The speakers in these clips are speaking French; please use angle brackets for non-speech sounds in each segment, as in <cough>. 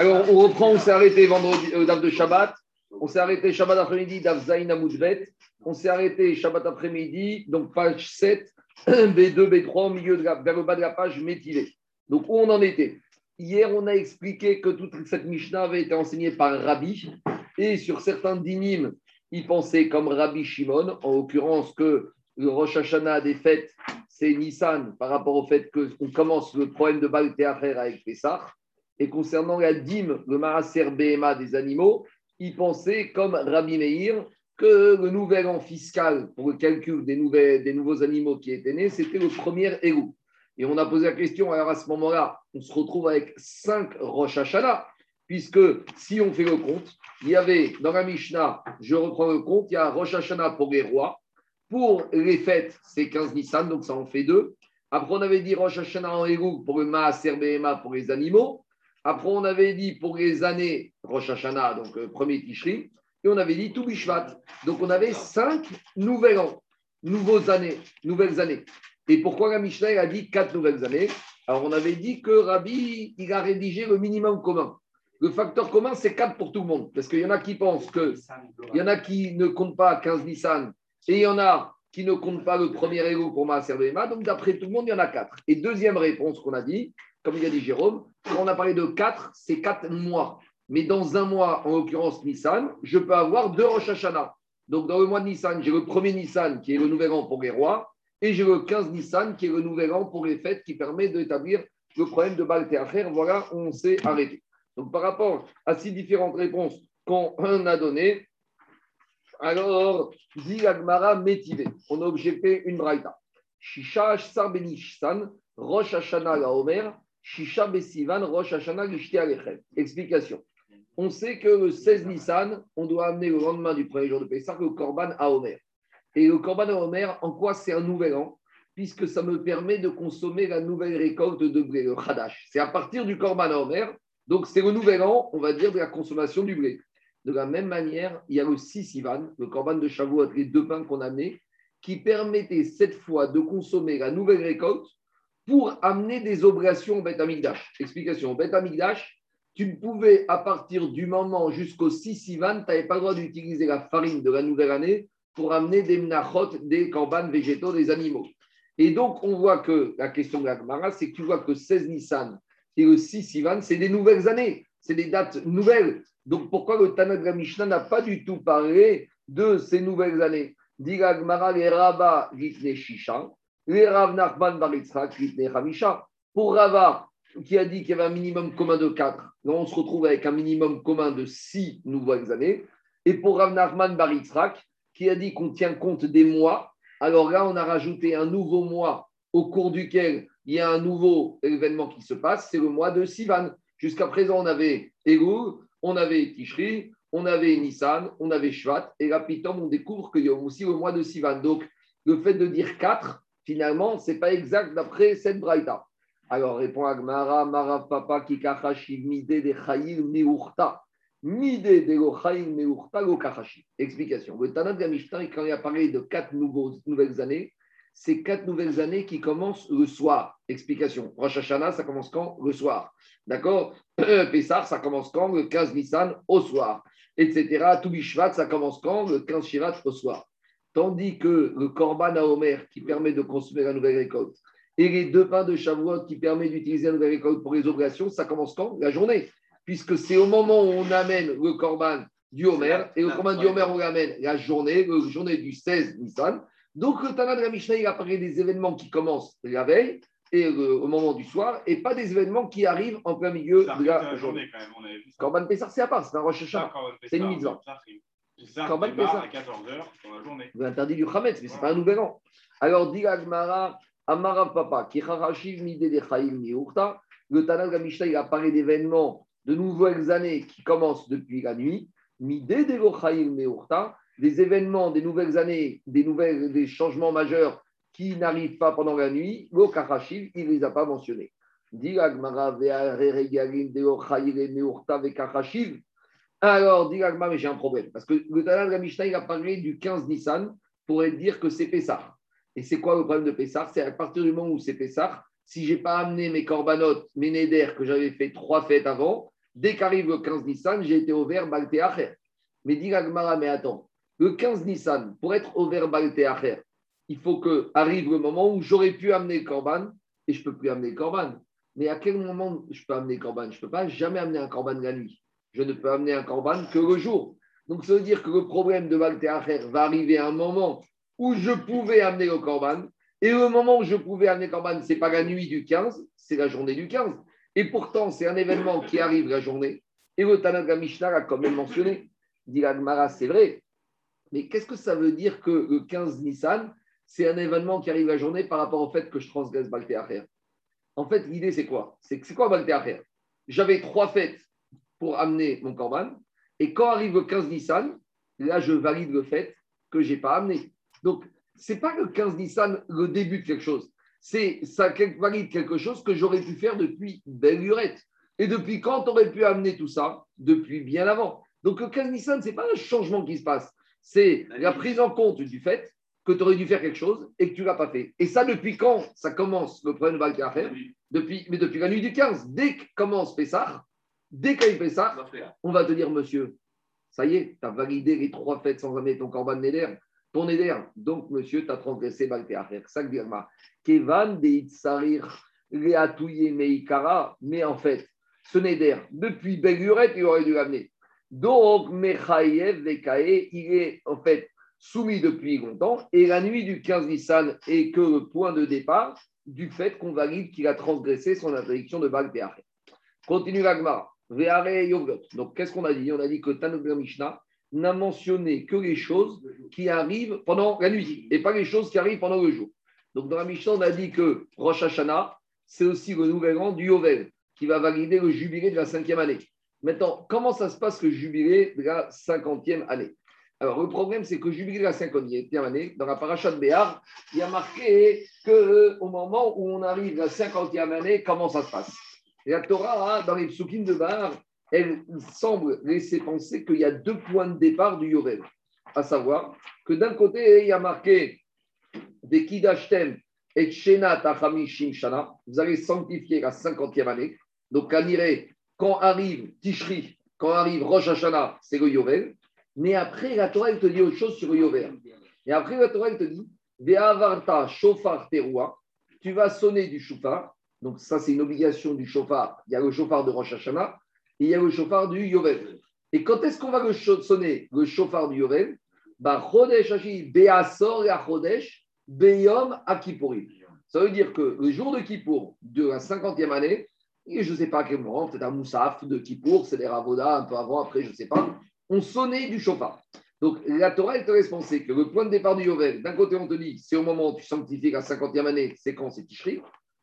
Alors, on reprend, on s'est arrêté vendredi, euh, de Shabbat. On s'est arrêté Shabbat après-midi, Dav Zain On s'est arrêté Shabbat après-midi, donc page 7, B2, B3, au milieu de vers le bas de la page, métilé. Donc, où on en était? Hier, on a expliqué que toute cette Mishnah avait été enseignée par Rabbi. Et sur certains dinim, il pensait comme Rabbi Shimon, en l'occurrence que le Rosh Hashanah des fêtes, c'est Nissan par rapport au fait qu'on commence le problème de Baal avec Pessah. Et concernant la dîme, le Maraser BMA des animaux, il pensait comme Rabbi Meir que le nouvel an fiscal pour le calcul des, nouveaux animaux qui étaient nés, c'était le premier égout. Et on a posé la question, alors à ce moment-là, on se retrouve avec cinq Rosh Hashanah, puisque si on fait le compte, il y avait dans la Mishnah, je reprends le compte, il y a Rosh Hashanah pour les rois, pour les fêtes, c'est 15 Nissan, donc ça en fait deux. Après, on avait dit Rosh Hashanah en Egouk pour le Maaser Behema pour les animaux. Après, on avait dit pour les années Rosh Hashanah, donc euh, premier Tishri. Et on avait dit tout Bishvat. Donc, on avait cinq nouvelles ans, nouveaux années, nouvelles années. Et pourquoi la Mishnah a dit quatre nouvelles années? Alors, on avait dit que Rabbi, il a rédigé le minimum commun. Le facteur commun, c'est 4 pour tout le monde. Parce qu'il y en a qui pensent que. Il y en a qui ne comptent pas 15 Nissan et il y en a qui ne comptent pas le premier ego pour Maaser Donc, d'après tout le monde, il y en a 4. Et deuxième réponse qu'on a dit, comme il a dit Jérôme, quand on a parlé de 4, c'est 4 mois. Mais dans un mois, en l'occurrence Nissan, je peux avoir deux Rosh Hashanah. Donc, dans le mois de Nissan, j'ai le premier Nissan qui est le nouvel an pour les rois, et j'ai le 15 Nissan qui est le nouvel an pour les fêtes qui permet d'établir le problème de Baal Voilà, on s'est arrêté. Donc, par rapport à ces différentes réponses qu'on a données, alors, dit Agmara métivé. On a objecté une braïta. Shisha Sarbenishsan, Rosh la Omer, Shisha Besivan, Rosh Hashanah Alechem. Explication. On sait que le 16 Nissan, on doit amener le lendemain du premier jour de Pessah le Korban à Omer. Et le Korban à Omer, en quoi c'est un nouvel an? Puisque ça me permet de consommer la nouvelle récolte de blé, le Khadash. C'est à partir du Korban à Omer, donc c'est le nouvel an, on va dire, de la consommation du blé. De la même manière, il y a le Sivan, le corban de Shavuot, les deux pains qu'on a amenés, qui permettait cette fois de consommer la nouvelle récolte pour amener des oblations au Beth Amikdash. Explication, Beth Amikdash, tu ne pouvais, à partir du moment jusqu'au Sivan, tu n'avais pas le droit d'utiliser la farine de la nouvelle année pour amener des mnachot, des corbanes végétaux, des animaux. Et donc, on voit que la question de la Gemara, c'est que tu vois que 16 Nissan et le 6 Sivan, c'est des nouvelles années, c'est des dates nouvelles. Donc pourquoi le Tanakh de la Mishnah n'a pas du tout parlé de ces nouvelles années? Diga Gmara les Rabba Shisha, les Rav Nachman Gitne Hamisha. Pour Rava, qui a dit qu'il y avait un minimum commun de 4, on se retrouve avec un minimum commun de 6 nouvelles années. Et pour Rav Nachman Baritzrak, qui a dit qu'on tient compte des mois, alors là, on a rajouté un nouveau mois au cours duquel il y a un nouveau événement qui se passe, c'est le mois de Sivan. Jusqu'à présent, on avait Elul, on avait Tishri, on avait Nissan, on avait Shvat, et là, on découvre qu'il y a aussi le mois de Sivan. Donc, le fait de dire 4, finalement, ce n'est pas exact d'après cette braïta. Alors, répond Agmara, Marav Papa, Kikachashiv, Mide de Chayil, Meurta. Mide de lo Chayil, Meurta, lo Explication. Le Tanat Gamishtan, quand il a parlé de quatre nouvelles années, c'est quatre nouvelles années qui commencent le soir. Explication. Rosh Hashanah, ça commence quand? Le soir. D'accord? Pessah, ça commence quand? Le 15 Nissan au soir. Etc. Toubishvat, ça commence quand? Le 15 Shivat au soir. Tandis que le Korban à Omer, qui permet de consommer la nouvelle récolte, et les deux pains de Shavuot, qui permet d'utiliser la nouvelle récolte pour les obligations, ça commence quand? La journée. Puisque c'est au moment où on amène le Korban du Homer, et le Korban du Homer, on l'amène la journée, la journée du 16 Nissan. Donc, le Tana de la Mishnah, il a parlé des événements qui commencent la veille et au moment du soir, et pas des événements qui arrivent en plein milieu de la, journée. Quand même, on avait vu Corban Pessar, c'est à part, c'est un Rosh C'est une mise Corban Pessar. à 14h dans la journée. Vous interdit du Khametz, mais ce n'est pas un nouvel an. Alors, dit Agmara, Amara Papa, qui Harashiv Mide de Chaim Niurta, le Tana de la Mishnah, il a parlé d'événements de nouvelles années qui commencent depuis la nuit. Mide de Chaim Niurta, des événements, des nouvelles années, des, nouvelles, des changements majeurs qui n'arrivent pas pendant la nuit, le Kachashiv, il ne les a pas mentionnés. Alors, dit mais j'ai un problème. Parce que le Tanakh de il a parlé du 15 Nissan pour dire que c'est Pessah. Et c'est quoi le problème de Pessah? C'est à partir du moment où c'est Pessah, si je n'ai pas amené mes corbanotes, mes nédères que j'avais fait trois fêtes avant, Dès qu'arrive le 15 Nissan, j'ai été ouvert Balte Acher. Mais dit Gagmara, mais attends, le 15 Nissan, pour être ouvert Balte Acher, il faut que arrive le moment où j'aurais pu amener le Corban et je ne peux plus amener le Corban. Mais à quel moment je peux amener le Corban Je ne peux pas jamais amener un Corban la nuit. Je ne peux amener un Corban que le jour. Donc ça veut dire que le problème de Balte Acher va arriver à un moment où je pouvais amener le Corban. Et le moment où je pouvais amener le Corban, ce n'est pas la nuit du 15, c'est la journée du 15. Et pourtant, c'est un événement qui arrive la journée. Et le Tanakh Mishnah a quand même mentionné. Dit c'est vrai. Mais qu'est-ce que ça veut dire que le 15 Nissan, c'est un événement qui arrive la journée par rapport au fait que je transgresse Baltéacher En fait, l'idée, c'est quoi? C'est c'est quoi Baltéacher J'avais trois fêtes pour amener mon Corban. Et quand arrive le 15 Nissan, là, je valide le fait que je n'ai pas amené. Donc, ce n'est pas le 15 Nissan le début de quelque chose c'est ça valide quelque chose que j'aurais pu faire depuis belle lurette. Et depuis quand aurais pu amener tout ça? Depuis bien avant. Donc le 15 Nissan, ce n'est pas un changement qui se passe, c'est la prise en compte du fait que tu aurais dû faire quelque chose et que tu ne l'as pas fait. Et ça, depuis quand ça commence le problème de faire? Depuis, Mais depuis la nuit du 15. Dès que commence Pessah, dès qu'il fait ça, on va te dire, monsieur, ça y est, tu as validé les trois fêtes sans amener ton corban Neder ton éder. Donc, monsieur, tu as transgressé Balteacher. Ça Kevan Meikara. Mais en fait, ce Neder, depuis Belurette, il aurait dû l'amener. Donc, Mechayev Vekae, il est en fait soumis depuis longtemps. Et la nuit du 15 Nissan est que le point de départ du fait qu'on valide qu'il a transgressé son interdiction de Balteacher. Continue l'Agmara. Donc, qu'est-ce qu'on a dit? On a dit que Tanuk Mishnah, n'a mentionné que les choses qui arrivent pendant la nuit et pas les choses qui arrivent pendant le jour. Donc dans la Mishnah, on a dit que Rosh Hashanah, c'est aussi le nouvel an du Yovel qui va valider le jubilé de la cinquième année. Maintenant, comment ça se passe le jubilé de la cinquantième année? Alors le problème, c'est que le jubilé de la cinquantième année, dans la paracha de Béar, il y a marqué que euh, moment où on arrive à la cinquantième année, comment ça se passe? La Torah, hein, dans les psukim de Bar, elle semble laisser penser qu'il y a deux points de départ du Yovel. À savoir que d'un côté, il y a marqué et Shena Shana. Vous allez sanctifier la cinquantième année. Donc, quand arrive Tishri, quand arrive Rosh Hashanah, c'est le Yovel. Mais après, la Torah, elle te dit autre chose sur le Yovel. Et après, la Torah, elle te dit Ve'avarta shofar teroua. Tu vas sonner du shofar. Donc, ça, c'est une obligation du shofar. Il y a le shofar de Rosh Hashanah il y a le chauffard du Yovel. Et quand est-ce qu'on va sonner le chauffard du Yovel? Bah, et Chodesh, Beyom. Ça veut dire que le jour de Kippour de la 50e année, et je ne sais pas à quel moment, peut-être un Moussaf de Kippour, c'est des Ravoda un peu avant, après, je ne sais pas, on sonnait du chauffard. Donc la Torah, elle te laisse penser que le point de départ du Yovel, d'un côté, on te dit, c'est au moment où tu sanctifies la 50e année, c'est quand c'est Tishri,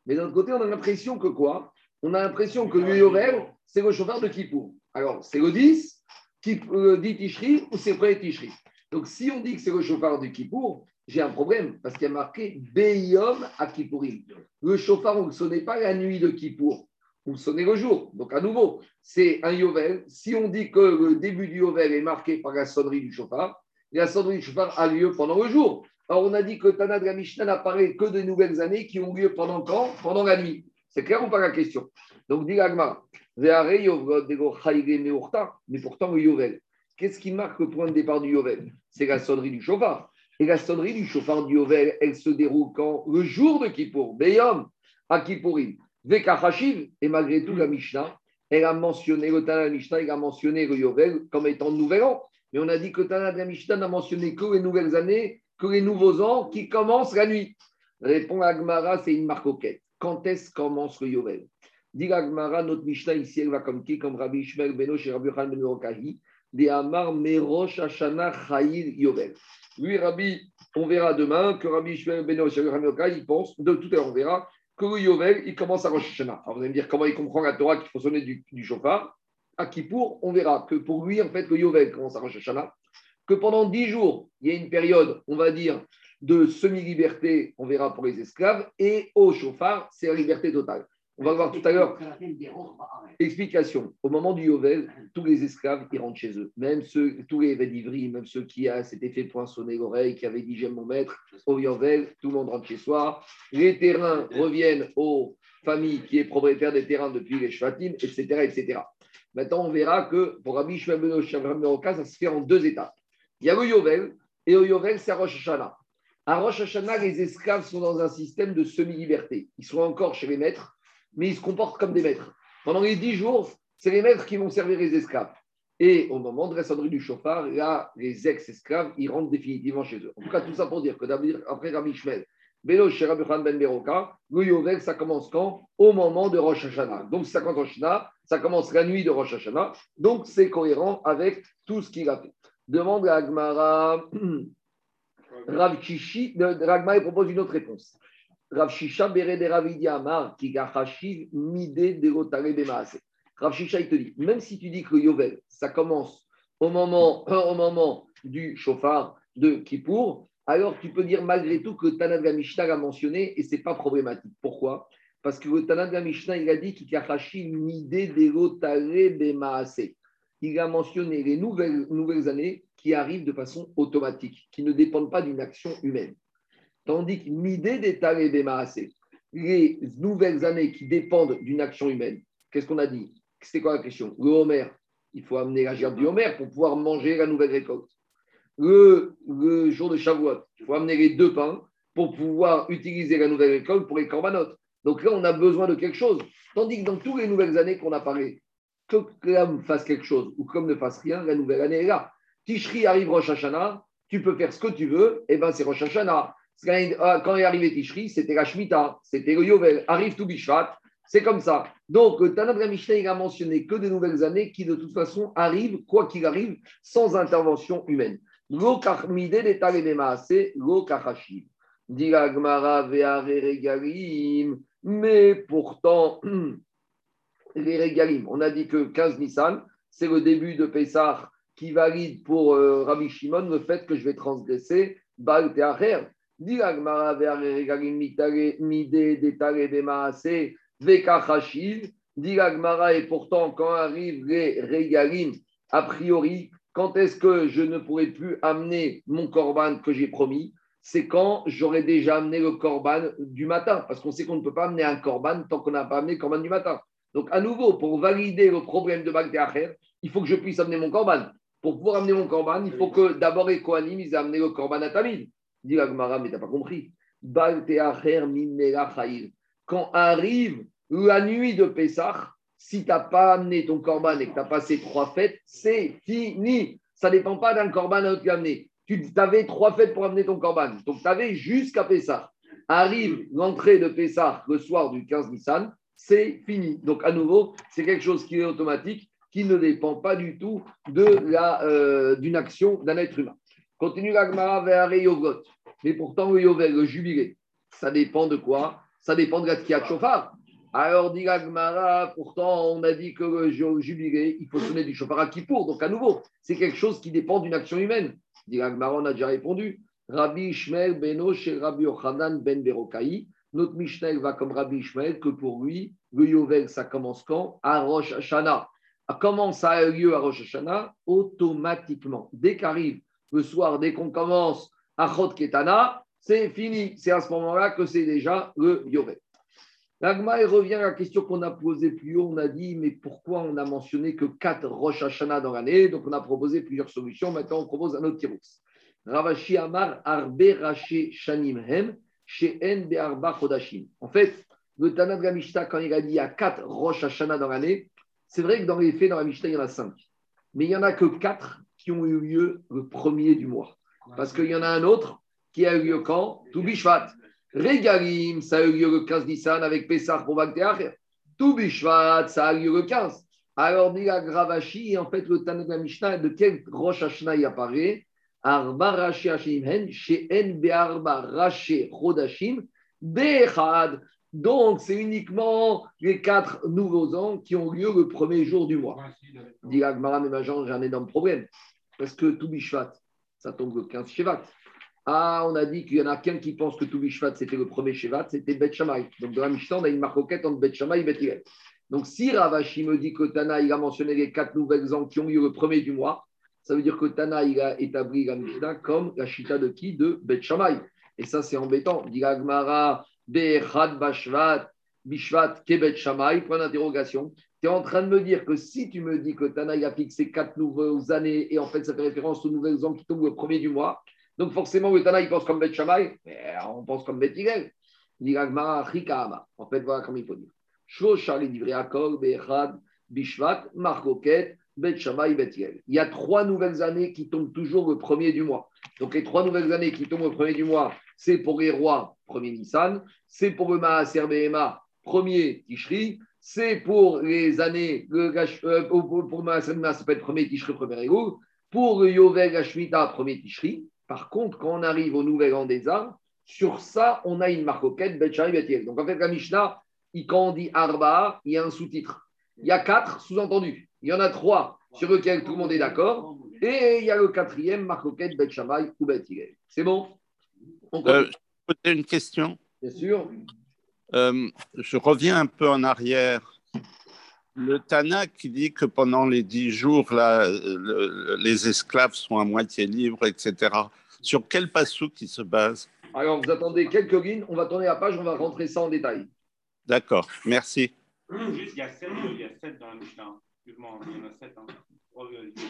mais d'un autre côté, on a l'impression que quoi? On a l'impression que le Yovel, c'est le chauffard de Kippour. Alors, c'est le 10, qui euh, dit Tishri ou c'est près Tishri? Donc, si on dit que c'est le chauffard de Kippour, j'ai un problème parce qu'il y a marqué Beyom à Kippourim. Le chauffard, on ne sonnait pas la nuit de Kippour, on le sonnait le jour. Donc, à nouveau, c'est un Yovel. Si on dit que le début du Yovel est marqué par la sonnerie du chauffard, la sonnerie du chauffard a lieu pendant le jour. Alors, on a dit que Tana de la Mishnah n'apparaît que de nouvelles années qui ont lieu pendant quand? Pendant la nuit. C'est clair ou pas la question? Donc, dit Agma, mais pourtant, le Yovel, qu'est-ce qui marque le point de départ du Yovel? C'est la sonnerie du chauffard. Et la sonnerie du chauffard du Yovel, elle se déroule quand? Le jour de Kippour, Beyom, à Kippourim, Vekachashiv, et malgré tout, la Mishnah, elle a mentionné, le Tana de la Mishnah, elle a mentionné le Yovel comme étant nouvel an. Mais on a dit que le Tana de la Mishnah n'a mentionné que les nouvelles années, que les nouveaux ans qui commencent la nuit. Répond Agmara, c'est une marque Quand est-ce commence le Yovel Dit notre Mishnah ici, elle va comme qui? Comme Rabbi Ishmael Benoch et Rabbi Yochanan Ben Rokahi, des Amar Merosh Hashana Chayil Yovel. Lui, Rabbi, on verra demain que Rabbi Ishmael Benoch et Rabbi Yochanan, ils pensent, de tout à l'heure, on verra que le Yovel, il commence à Rosh Hashanah. Alors vous allez me dire comment il comprend la Torah faut sonner du, du chauffard. À Kippour, on verra que pour lui, en fait, le Yovel commence à Rosh Hashanah. Que pendant dix jours, il y a une période, on va dire, de semi-liberté, on verra pour les esclaves, et au chauffard, c'est la liberté totale. On va voir tout à l'heure. Explication. Au moment du Yovel, tous les esclaves, ils rentrent chez eux. Même ceux, tous les d'Ivry, même ceux qui s'étaient fait poinçonner l'oreille, qui avaient dit j'aime mon maître, au Yovel, tout le monde rentre chez soi. Les terrains reviennent aux famille qui est propriétaire des terrains depuis les Shvatim, etc., etc. Maintenant, on verra que pour Rabbi Shmuel ben ça se fait en deux étapes. Il y a le Yovel, et le Yovel, c'est Rosh Hashanah. À Rosh Hashanah, les esclaves sont dans un système de semi-liberté. Ils sont encore chez les maîtres, mais ils se comportent comme des maîtres. Pendant les dix jours, c'est les maîtres qui vont servir les esclaves. Et au moment de la sonnerie du chauffard, là, les ex-esclaves, ils rentrent définitivement chez eux. En tout cas, tout ça pour dire que après Rabbi Shmuel, Bélo chez Rabbi Ben Beroka, le Yovel, ça commence quand? Au moment de Rosh Hashanah. Donc, ça commence ça commence la nuit de Rosh Hashanah. Donc, c'est cohérent avec tout ce qu'il a fait. Demande à Agmara, <clears throat> Rav Chishi, Ragma propose une autre réponse. Rav mide Bemaase. Rav il te dit, même si tu dis que Yovel, ça commence au moment, <clears throat> du chauffard de Kippour, alors tu peux dire malgré tout que Tanad Mishnah l'a mentionné et ce n'est pas problématique. Pourquoi? Parce que le Tanad Mishnah, il a dit qu'il une idée de Il a mentionné les nouvelles, années qui arrivent de façon automatique, qui ne dépendent pas d'une action humaine. Tandis que Midé des les nouvelles années qui dépendent d'une action humaine, qu'est-ce qu'on a dit? C'était quoi la question? Le Homer, il faut amener la gerbe du Homer pour pouvoir manger la nouvelle récolte le, jour de Shavuot, il faut amener les deux pains pour pouvoir utiliser la nouvelle école pour les corbanotes. Donc là, on a besoin de quelque chose. Tandis que dans toutes les nouvelles années qu'on a parlé, que l'homme fasse quelque chose ou comme ne fasse rien, la nouvelle année est là. Tishri arrive Rosh Hashanah, tu peux faire ce que tu veux, et ben c'est Rosh Hashanah. Quand est arrivé Tishri, c'était la Shemitah, c'était le Yovel. Arrive tout Bishvat, c'est comme ça. Donc, Tanab Mishnah, il a mentionné que des nouvelles années qui, de toute façon, arrivent, quoi qu'il arrive, sans intervention humaine. Mais pourtant, <clears throat> les on a dit que 15 Nissan, c'est le début de Pessah qui valide pour euh, Rabbi Shimon le fait que je vais transgresser Baal Teacher. Diragmara et pourtant, quand arrivent les regalim, a priori, quand est-ce que je ne pourrai plus amener mon corban que j'ai promis? C'est quand j'aurai déjà amené le corban du matin. Parce qu'on sait qu'on ne peut pas amener un corban tant qu'on n'a pas amené le corban du matin. Donc, à nouveau, pour valider le problème de Bagdéacher, il faut que je puisse amener mon corban. Pour pouvoir amener mon corban, il faut que d'abord les Kohanim, ils aient amené le corban à Tamid. Dit Agmara, mais tu n'as pas compris. Quand arrive la nuit de Pessah, si tu n'as pas amené ton corban et que tu as passé trois fêtes, c'est fini. Ça ne dépend pas d'un corban à autre amener. Tu avais trois fêtes pour amener ton corban. Donc, tu avais jusqu'à Pessah. Arrive l'entrée de Pessah le soir du 15 Nissan, c'est fini. Donc, à nouveau, c'est quelque chose qui est automatique, qui ne dépend pas du tout euh, d'une action d'un être humain. Continue l'Agmara vers Yogot. Mais pourtant, le le jubilé, ça dépend de quoi? Ça dépend de la Tkiat Chauffard. Alors, dit Gmara, pourtant, on a dit que le jubilé, il faut sonner du chauffard à Kippour. Donc, à nouveau, c'est quelque chose qui dépend d'une action humaine. Dit Gmara, on a déjà répondu. Rabbi Ishmael Beno chez Rabbi Ochanan Ben Berokaï. Notre Mishnah va comme Rabbi Ishmael que pour lui, le Yovel, ça commence quand À Rosh Hashanah. Comment ça a lieu à Rosh Hashanah Automatiquement. Dès qu'arrive le soir, dès qu'on commence à Chot Ketana, c'est fini. C'est à ce moment-là que c'est déjà le Yovel. L'agma revient à la question qu'on a posée plus haut. On a dit, mais pourquoi on a mentionné que quatre Rosh Hashanah dans l'année Donc, on a proposé plusieurs solutions. Maintenant, on propose un autre tirous. Ravashi Amar Arbe Shanim Hem She'en Be'arba Chodashim. En fait, le Tana quand il a dit il y a quatre Rosh Hashanah dans l'année, c'est vrai que dans les faits, dans la Mishnah, il y en a cinq. Mais il n'y en a que quatre qui ont eu lieu le premier du mois. Parce qu'il y en a un autre qui a eu lieu quand? Tout Bishvat. Regalim, ça a eu lieu le 15 Nissan avec Pessah pour Bagdéach. Tout Bishvat, ça a eu lieu le 15. Alors, dit la Gravashi, en fait, le Mishnah, de quel Rosh Hashanah il apparaît? Arba Rashi Hashim She'en Be'arba Rashi Chodashim, Be'echad. Donc, c'est uniquement les quatre nouveaux ans qui ont lieu le premier jour du mois. Dit la Gmara, mais j'ai un énorme problème. Parce que tout Bishvat, ça tombe le 15 Shevat. Ah, on a dit qu'il y en a qu'un qui pense que tout Bishvat, c'était le premier Shevat, c'était Bet Shammai. Donc, dans la Mishnah, on a une marcoquette entre Bet Shammai et Bet Donc, si Ravashi me dit que Tana, il a mentionné les quatre nouvelles ans qui ont eu le premier du mois, ça veut dire que Tana, il a établi la comme la Chita de qui De Bet Shammai. Et ça, c'est embêtant. Dit Agmara, Bechad Bashvat, Bishvat, Kebet Shamay, point d'interrogation. Tu es en train de me dire que si tu me dis que Tanaï a fixé quatre nouvelles années et en fait ça fait référence aux nouvelles ans qui tombent le premier du mois, donc forcément le Tanaï pense comme Bet Shamay, on pense comme Bet Higel. En fait, voilà comment il faut dire. Bishvat, Marcoquet, Bet Il y a trois nouvelles années qui tombent toujours le premier du mois. Donc les trois nouvelles années qui tombent le premier du mois, c'est pour les rois, premier Nissan, c'est pour le Maaser Behema, premier Tishri, c'est pour les années, euh, pour, pour Maaser Behema, ça peut être premier Tishri, premier Elul, pour le Yovel Hashmita, premier Tishri. Par contre, quand on arrive au nouvel an des arts, sur ça, on a une marcoquette, Bet Bet Donc en fait, la Mishnah, quand on dit Arba, il y a un sous-titre. Il y a quatre sous-entendus. Il y en a trois sur lesquels tout le monde est d'accord. Et il y a le quatrième, Marcoquette, Bet ou Bet C'est bon? Euh, Je peux poser une question? Bien sûr. Euh, je reviens un peu en arrière. Le Tana qui dit que pendant les dix jours, là, les esclaves sont à moitié libres, etc. Sur quel passou qui se base? Alors, vous attendez quelques lignes, on va tourner la page, on va rentrer ça en détail. D'accord, merci. Juste, il y a 7, il y a 7 dans la Mishnah. Excuse-moi, il y en a 7. Hein.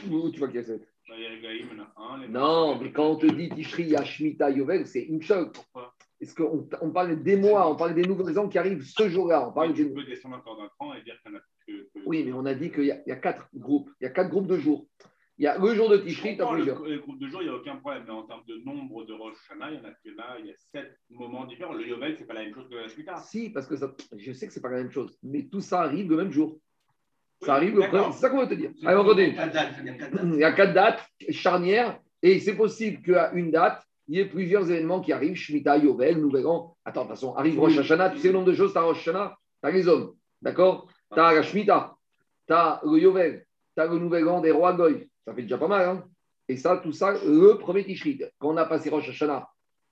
Où tu vois qu'il y a 7 Il y a les Gaïm, il y en a un. Non, mais quand on te dit Tishri, Yashmita, Yovel, c'est une chose. Pourquoi? Est-ce qu'on on parle des mois, on parle des nouveaux ans qui arrivent ce jour-là. On parle des... Tu peux descendre encore d'un cran et dire qu'il y en a que, Oui, mais on a dit qu'il y, y, a quatre groupes. Il y a quatre groupes de jours. Il y a le jour de Tishri, tu as plusieurs. Les groupes de jours, il n'y a aucun problème. Mais en termes de nombre de Rosh Hashanah, il y en a que là, il y a sept moments différents. Le Yovel, ce n'est pas la même chose que la Shemitah. Si, parce que ça, je sais que ce n'est pas la même chose. Mais tout ça arrive le même jour. Ça arrive le premier. C'est ça qu'on va te dire. Allez, on continue. Il y a quatre dates charnières. Et c'est possible qu'à une date, il y ait plusieurs événements qui arrivent. Shemitah, Yovel, Nouvel An. Attends, de toute façon, arrive Rosh Hashanah. Tu sais le nombre de choses, tu as Rosh Hashanah, tu as les hommes. D'accord Tu as la Shemitah, tu as le Yovel, tu as le Nouvel An des rois Goy. Ça fait déjà pas mal. Hein et ça, tout ça, le premier Tishri. Quand on a passé Rosh Hashanah,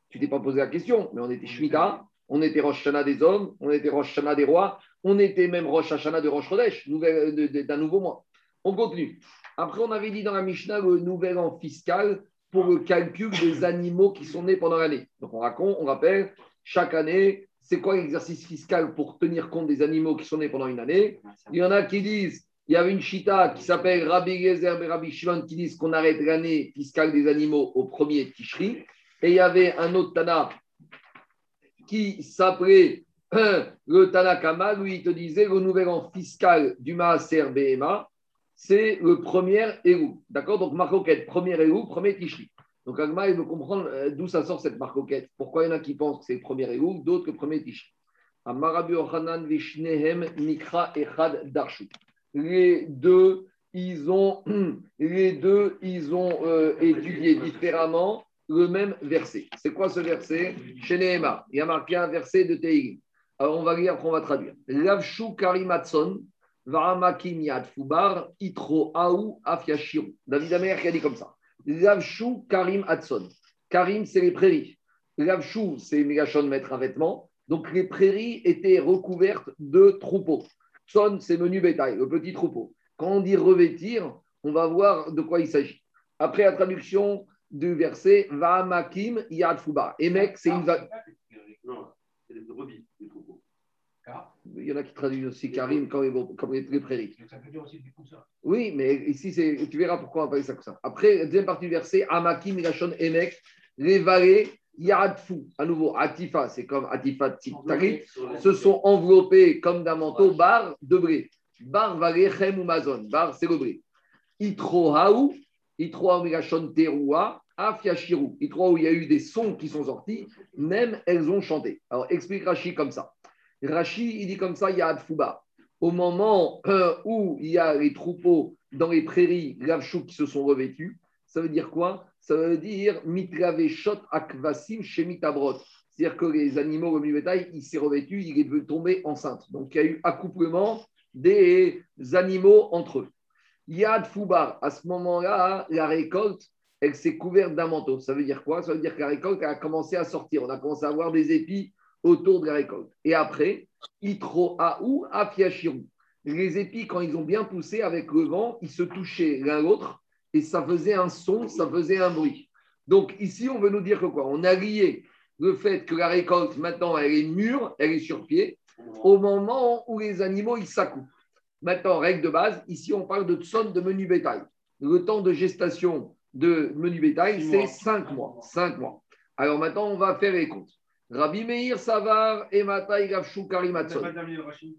tu t'es pas posé la question, mais on était Shemitah, on était Rosh Hashanah des hommes, on était Rosh Hashanah des rois, on était même Rosh Hashanah de Rosh d'un nouveau mois. On continue. Après, on avait dit dans la Mishnah le nouvel an fiscal pour le calcul des animaux qui sont nés pendant l'année. Donc on raconte, on rappelle, chaque année, c'est quoi l'exercice fiscal pour tenir compte des animaux qui sont nés pendant une année? Il y en a qui disent il y avait une chita qui s'appelle Rabbi Gezer et Rabbi Shimon qui disent qu'on arrête l'année fiscale des animaux au premier Tishri. Et il y avait un autre Tana qui s'appelait le Tana Kama, lui, il te disait le nouvel an fiscal du Maaser BMA, c'est le premier Érou. D'accord? Donc, marcoquette, premier Érou, premier Tishri. Donc, Agma, il veut comprendre euh, d'où ça sort cette marcoquette. Pourquoi il y en a qui pensent que c'est le premier Érou, d'autres que le premier Tishri. Echad Darshu les deux, ils ont, <clears throat> les deux, ils ont euh, étudié différemment le même verset. C'est quoi ce verset? Chez Nehema, il y a marqué un verset de Tehilim. Alors on va lire, après on va traduire. Lavshu karimatson, varamakim yad fubar, itro aou afiashiru. David Amer qui a dit comme ça. Lavshu karim atson. Karim, c'est les prairies. Lavshu, c'est Megachon mettre un vêtement. Donc les prairies étaient recouvertes de troupeaux. Son, c'est menu bétail, le petit troupeau. Quand on dit revêtir, on va voir de quoi il s'agit. Après la traduction du verset, Va'amakim yad fuba. Et mec, c'est une. Non, c'est des brebis, des troupeaux. Il y en a qui traduisent aussi Karim comme, comme les, prairies. Ça veut dire aussi du coup ça. Oui, mais ici, tu verras pourquoi on appelle ça comme ça. Après, deuxième partie du verset, Amakim, Ilachon, Emek, les vallées Yadfou, à nouveau, Atifa, c'est comme Atifa Tari, se sont enveloppés comme d'un manteau, bar de bré. Bar valechem ou mazon, bar c'est le bré. Itro haou, itro amigashon teroua, afiashiru. Itro où il y a eu des sons qui sont sortis, même elles ont chanté. Alors explique Rashi comme ça. Rashi, il dit comme ça, Yadfouba. Au moment euh, où il y a les troupeaux dans les prairies, Ravchou qui se sont revêtus, ça veut dire quoi? Ça veut dire mitraveshot akvasim shemitabrot. C'est-à-dire que les animaux, le bétail, il s'est revêtu, il est tombé enceinte. Donc il y a eu accouplement des animaux entre eux. Yad Foubar, à ce moment-là, la récolte, elle s'est couverte d'un manteau. Ça veut dire quoi? Ça veut dire que la récolte a commencé à sortir. On a commencé à avoir des épis autour de la récolte. Et après, Itro Aou Afiachiru. Les épis, quand ils ont bien poussé avec le vent, ils se touchaient l'un l'autre et ça faisait un son, ça faisait un bruit. Donc ici, on veut nous dire que quoi? On a lié le fait que la récolte, maintenant, elle est mûre, elle est sur pied, au moment où les animaux ils s'accoupent. Maintenant, règle de base, ici on parle de tzon de menu bétail. Le temps de gestation de menu bétail, c'est mois. 5 mois. 5 mois. Alors maintenant, on va faire les comptes. Rabbi Meir Savar et Matai le Rachid.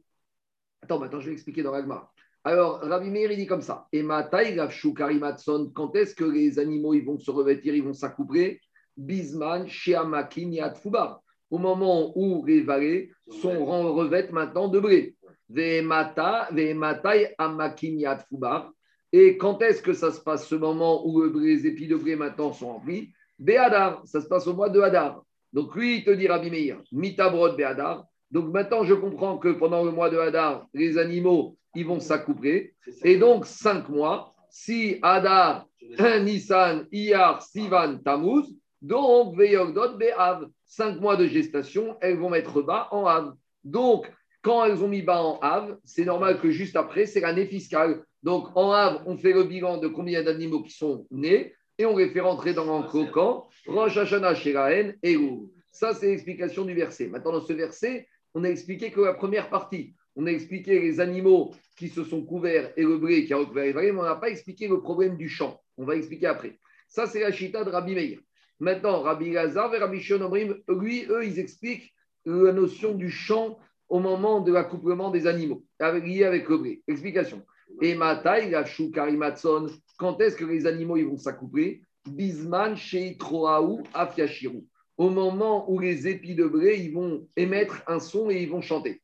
Attends, maintenant, je vais expliquer dans l'Agma. Alors, Rabbi Meir, il dit comme ça. Et Matai Gavshu Karimatson, quand est-ce que les animaux ils vont se revêtir, ils vont s'accoupler? Bisman, Sheamakin, Yad Fubar. Au moment où les vallées sont en revêtent maintenant de blé. Vehemata, Vehematai, Amakin, Yad Fubar. Et quand est-ce que ça se passe, ce moment où les épis de blé maintenant sont remplis Béadar, ça se passe au mois de Hadar. Donc lui, il te dit, Rabbi Meir, Mitabrod Béadar. Donc maintenant, je comprends que pendant le mois de Hadar, les animaux, ils vont s'accoupler. Et donc, cinq mois, si Hadar, Nissan, Iyar, Sivan, Tammuz, donc Veyogdot, Be'av, cinq mois de gestation, elles vont mettre bas en Av. Donc, quand elles ont mis bas en Av, c'est normal que juste après, c'est l'année fiscale. Donc, en Av, on fait le bilan de combien d'animaux qui sont nés et on les fait rentrer dans un cocan, Rosh Hashanah, Shiraen et Ouv. Ça, c'est l'explication du verset. Maintenant, dans ce verset, on a expliqué que la première partie, on a expliqué les animaux qui se sont couverts et le blé qui a recouvert les vallées, mais on n'a pas expliqué le problème du champ. On va expliquer après. Ça, c'est la chita de Rabbi Meir. Maintenant, Rabbi Lazar et Rabbi Shimon Omrim, lui, eux, ils expliquent la notion du champ au moment de l'accouplement des animaux, avec, lié avec le blé. Explication. Et Matai, la Karimatson, quand est-ce que les animaux ils vont s'accoupler? Bisman, Sheitroaou, Afiashiru. Au moment où les épis de blé ils vont émettre un son et ils vont chanter.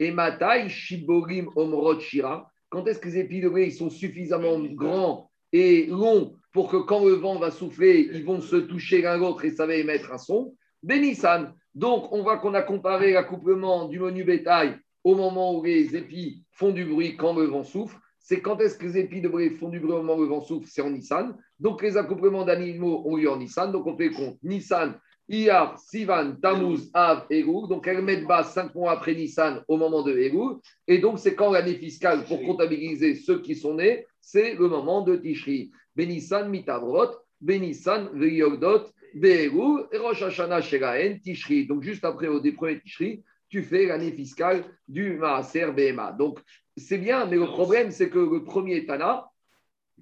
Et Matai, Shiborim, Omrod, Shira. Quand est-ce que les épis de blé ils sont suffisamment grands et longs pour que quand le vent va souffler, ils vont se toucher l'un l'autre et ça va émettre un son? Bénissan. Donc, on voit qu'on a comparé l'accouplement du menu bétail au moment où les épis font du bruit quand le vent souffle. C'est quand est-ce que les épis de blé font du bruit au moment où le vent souffle? C'est en Nissan. Donc, les accouplements d'animaux ont lieu en Nissan. Donc, on fait compte. Nissan, Iyar, Sivan, Tammuz, Av, Elul. Donc, elles mettent bas cinq mois après Nissan au moment de Elul. Et donc, c'est quand l'année fiscale pour comptabiliser ceux qui sont nés, c'est le moment de Tishri. Benissan, Mitavrot, Benissan, Veyogdot, Be'elu, Rosh Hashanah, Sheraen, Tishri. Donc, juste après au des premiers Tishri, tu fais l'année fiscale du Maaser BMA. Donc, c'est bien, mais le problème, c'est que le premier Tana,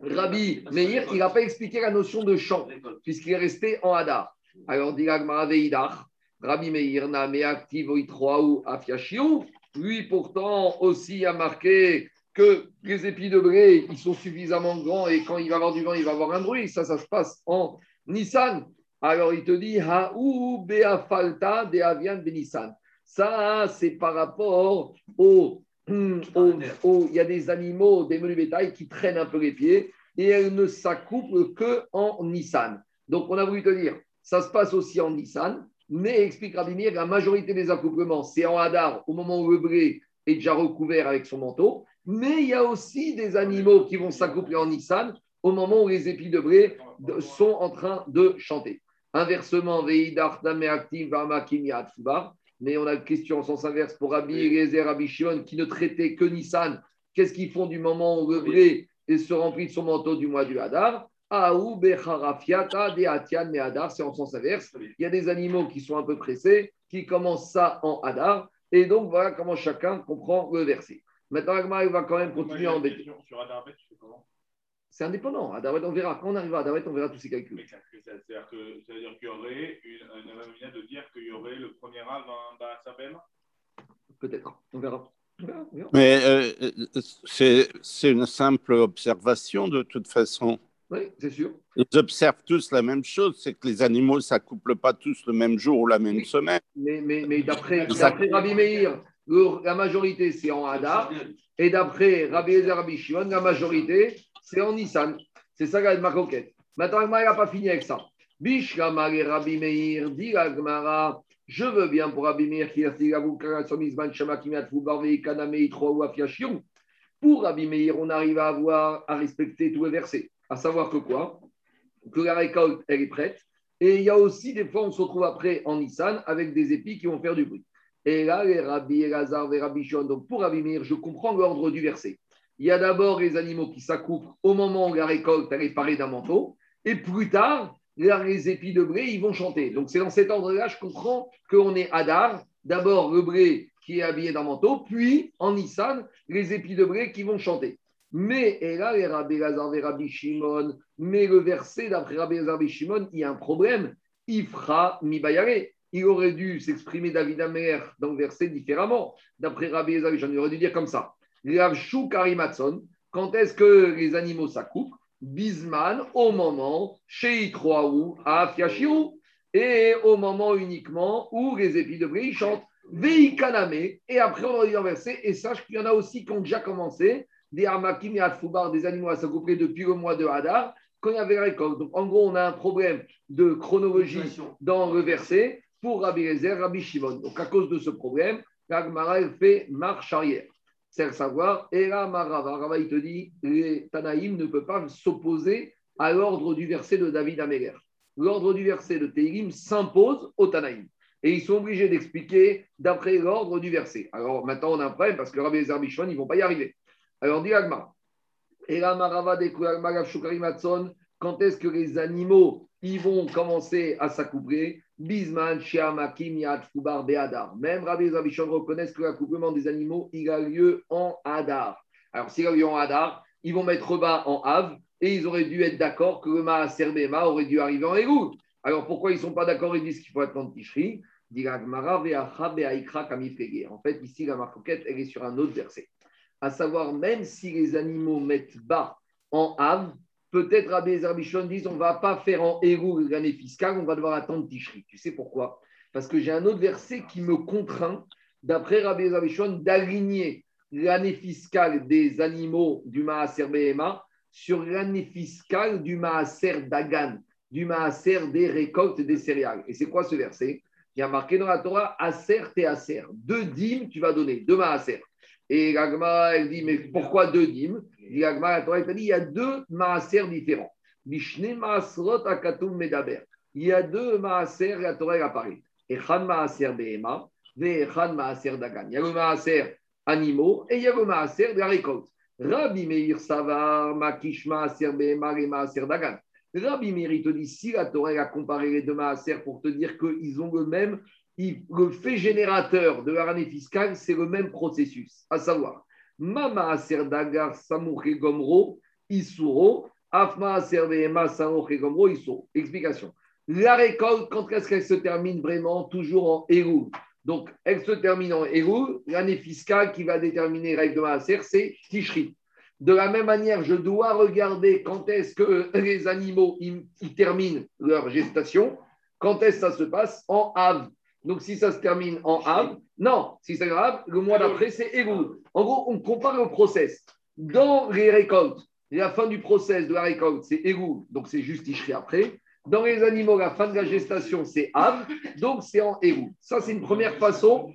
Rabbi Meir, il n'a pas expliqué la notion de champ, puisqu'il est resté en Hadar. Alors, Rabbi Meir, ou afiashiu. Lui, pourtant, aussi a marqué que les épis de blé, ils sont suffisamment grands et quand il va avoir du vent, il va avoir un bruit. Ça, ça se passe en Nissan. Alors, il te dit, Haou beafalta de avian benissan. Ça, c'est par rapport <clears throat> au, Il y a des animaux, des menus bétail qui traînent un peu les pieds et elles ne s'accouplent que en Nissan. Donc, on a voulu te dire, ça se passe aussi en Nissan, mais explique Rabbi Meir, la majorité des accouplements, c'est en Hadar, au moment où le blé est déjà recouvert avec son manteau. Mais il y a aussi des animaux qui vont s'accoupler en Nissan au moment où les épis de blé de- sont en train de chanter. Inversement, Veidar, Active, Varma, Kimia. Mais on a une question en sens inverse pour Rabbi Eliezer, Rabbi Shimon, qui ne traitaient que Nissan. Qu'est-ce qu'ils font du moment où le blé se remplit de son manteau du mois du Hadar Hadar, c'est en sens inverse. Il y a des animaux qui sont un peu pressés, qui commencent ça en Hadar. Et donc, voilà comment chacun comprend le verset. Maintenant, Agma, il va quand même continuer à embêter. Sur Adarbet, tu fais comment? C'est indépendant. Adaret, on verra. Quand on arrivera à Adaret, on verra tous ces calculs. Mais ça- ça- C'est-à-dire qu'il y aurait une, une manière de dire qu'il y aurait le premier ave dans Sabem? Peut-être. On verra. Mais euh, c'est c'est une simple observation de toute façon. Oui, c'est sûr. Ils observent tous la même chose, c'est que les animaux ne s'accouplent pas tous le même jour ou la même Oui. semaine. Mais, mais, mais d'après Rabbi Meir, la majorité, c'est en Hadar. Et d'après Rabbi Ezer, Rabbi Shimon, la majorité, c'est en Nissan. C'est ça la maroquette. Maintenant, Agmara n'a pas fini avec ça. Bishlamar et Rabbi Meir, dit Agmara, je veux bien pour Rabbi Meir qui Itro ou. Pour Rabbi Meir, on arrive à avoir, à respecter tous les versets. À savoir que quoi? Que la récolte, elle est prête. Et il y a aussi des fois, on se retrouve après en Nissan avec des épis qui vont faire du bruit. Et là, les Rabbi Elazar et Rabbi Shimon, donc pour Rabbi Meir, je comprends l'ordre du verset. Il y a d'abord les animaux qui s'accouplent au moment où la récolte est parée d'un manteau, et plus tard, les épis de blé, ils vont chanter. Donc c'est dans cet ordre-là, je comprends qu'on est Hadar. D'abord, le blé qui est habillé d'un manteau, puis en Nissan, les épis de blé qui vont chanter. Mais, et là, les Rabbi Lazar Rabbi Shimon, mais le verset d'après Rabbi Lazar Shimon, il y a un problème. Ifra mi bayare. Il aurait dû s'exprimer David Amer dans le verset différemment. D'après Rabbi Lazar il aurait dû dire comme ça. Ravshu karimatson, quand est-ce que les animaux s'accoupent Bisman, au moment, chez Itroaou, à et au moment uniquement où les épis de blé chantent. Veikaname, et après on aurait dû verset, et sache qu'il y en a aussi qui ont déjà commencé, des Hamakim et Atfoubar, des animaux à s'accoupler depuis le mois de Hadar, quand il y avait la récolte. Donc en gros, on a un problème de chronologie dans le verset pour Rabbi Rezer, Rabbi Shimon. Donc à cause de ce problème, l'Agmara fait marche arrière. C'est le savoir. Et Marava, Rava, il te dit, les Tanaïm ne peuvent pas s'opposer à l'ordre du verset de David Améler. L'ordre du verset de Teirim s'impose aux Tanaïm. Et ils sont obligés d'expliquer d'après l'ordre du verset. Alors maintenant, on a un problème parce que Rabbi Bishon, ils ne vont pas y arriver. Alors, dit Agma. Et là, Marava quand est-ce que les animaux ils vont commencer à s'accoupler? Bisman, Shiamakim, Yad, Fubar, Be'adar. Même Rabbi Zabishon reconnaissent que l'accouplement des animaux, il a lieu en Hadar. Alors, s'il a lieu en Hadar, ils vont mettre bas en Av et ils auraient dû être d'accord que le Maaser Bema aurait dû arriver en Égout. Alors, pourquoi ils ne sont pas d'accord? Ils disent qu'il faut attendre Tishri. En fait, ici, la marquette, elle est sur un autre verset. À savoir, même si les animaux mettent bas en Av, peut-être Rabbi Zerbichon disent on ne va pas faire en héros l'année fiscale, on va devoir attendre Tishri. Tu sais pourquoi? Parce que j'ai un autre verset qui me contraint, d'après Rabbi Zerbichon, d'aligner l'année fiscale des animaux du Maaser Behema sur l'année fiscale du Maaser Dagan, du Maaser des récoltes des céréales. Et c'est quoi ce verset? Il a marqué dans la Torah Aser et Aser. Deux dîmes, tu vas donner, deux Maaser. Et l'agma, elle dit, mais pourquoi deux dîmes Il dit, il y a deux maaser différents. Mishne maasrot akatum medaber. Il y a deux maaser, la Torah apparaît. Echan maaser behema, ve echan maaser dagan. Il y a le maaser animaux et il y a le maaser de la récolte. Rabbi Meir Savar, Makish maaser behema et maaser dagan. Rabbi Meir, te dit, si la Torah a comparé les deux maaser pour te dire qu'ils ont le même le fait générateur de la année fiscale, c'est le même processus, à savoir, Mama Aser Dagar Gomro Afma Aser Samouche. Explication. La récolte, quand est-ce qu'elle se termine vraiment Toujours en Érou. Donc, elle se termine en Érou. L'année fiscale qui va déterminer règle de Maaser, c'est Tishri. De la même manière, je dois regarder quand est-ce que <laughs> les animaux ils, terminent leur gestation. Quand est-ce que ça se passe? En Av. Donc, si ça se termine en Av, non, si c'est grave, le mois d'après, c'est Égou. En gros, on compare le process. Dans les récoltes, la fin du process de la récolte, c'est Égou, donc c'est juste Ishri après. Dans les animaux, la fin de la gestation, c'est Av, donc c'est en Égou. Ça, c'est une première façon.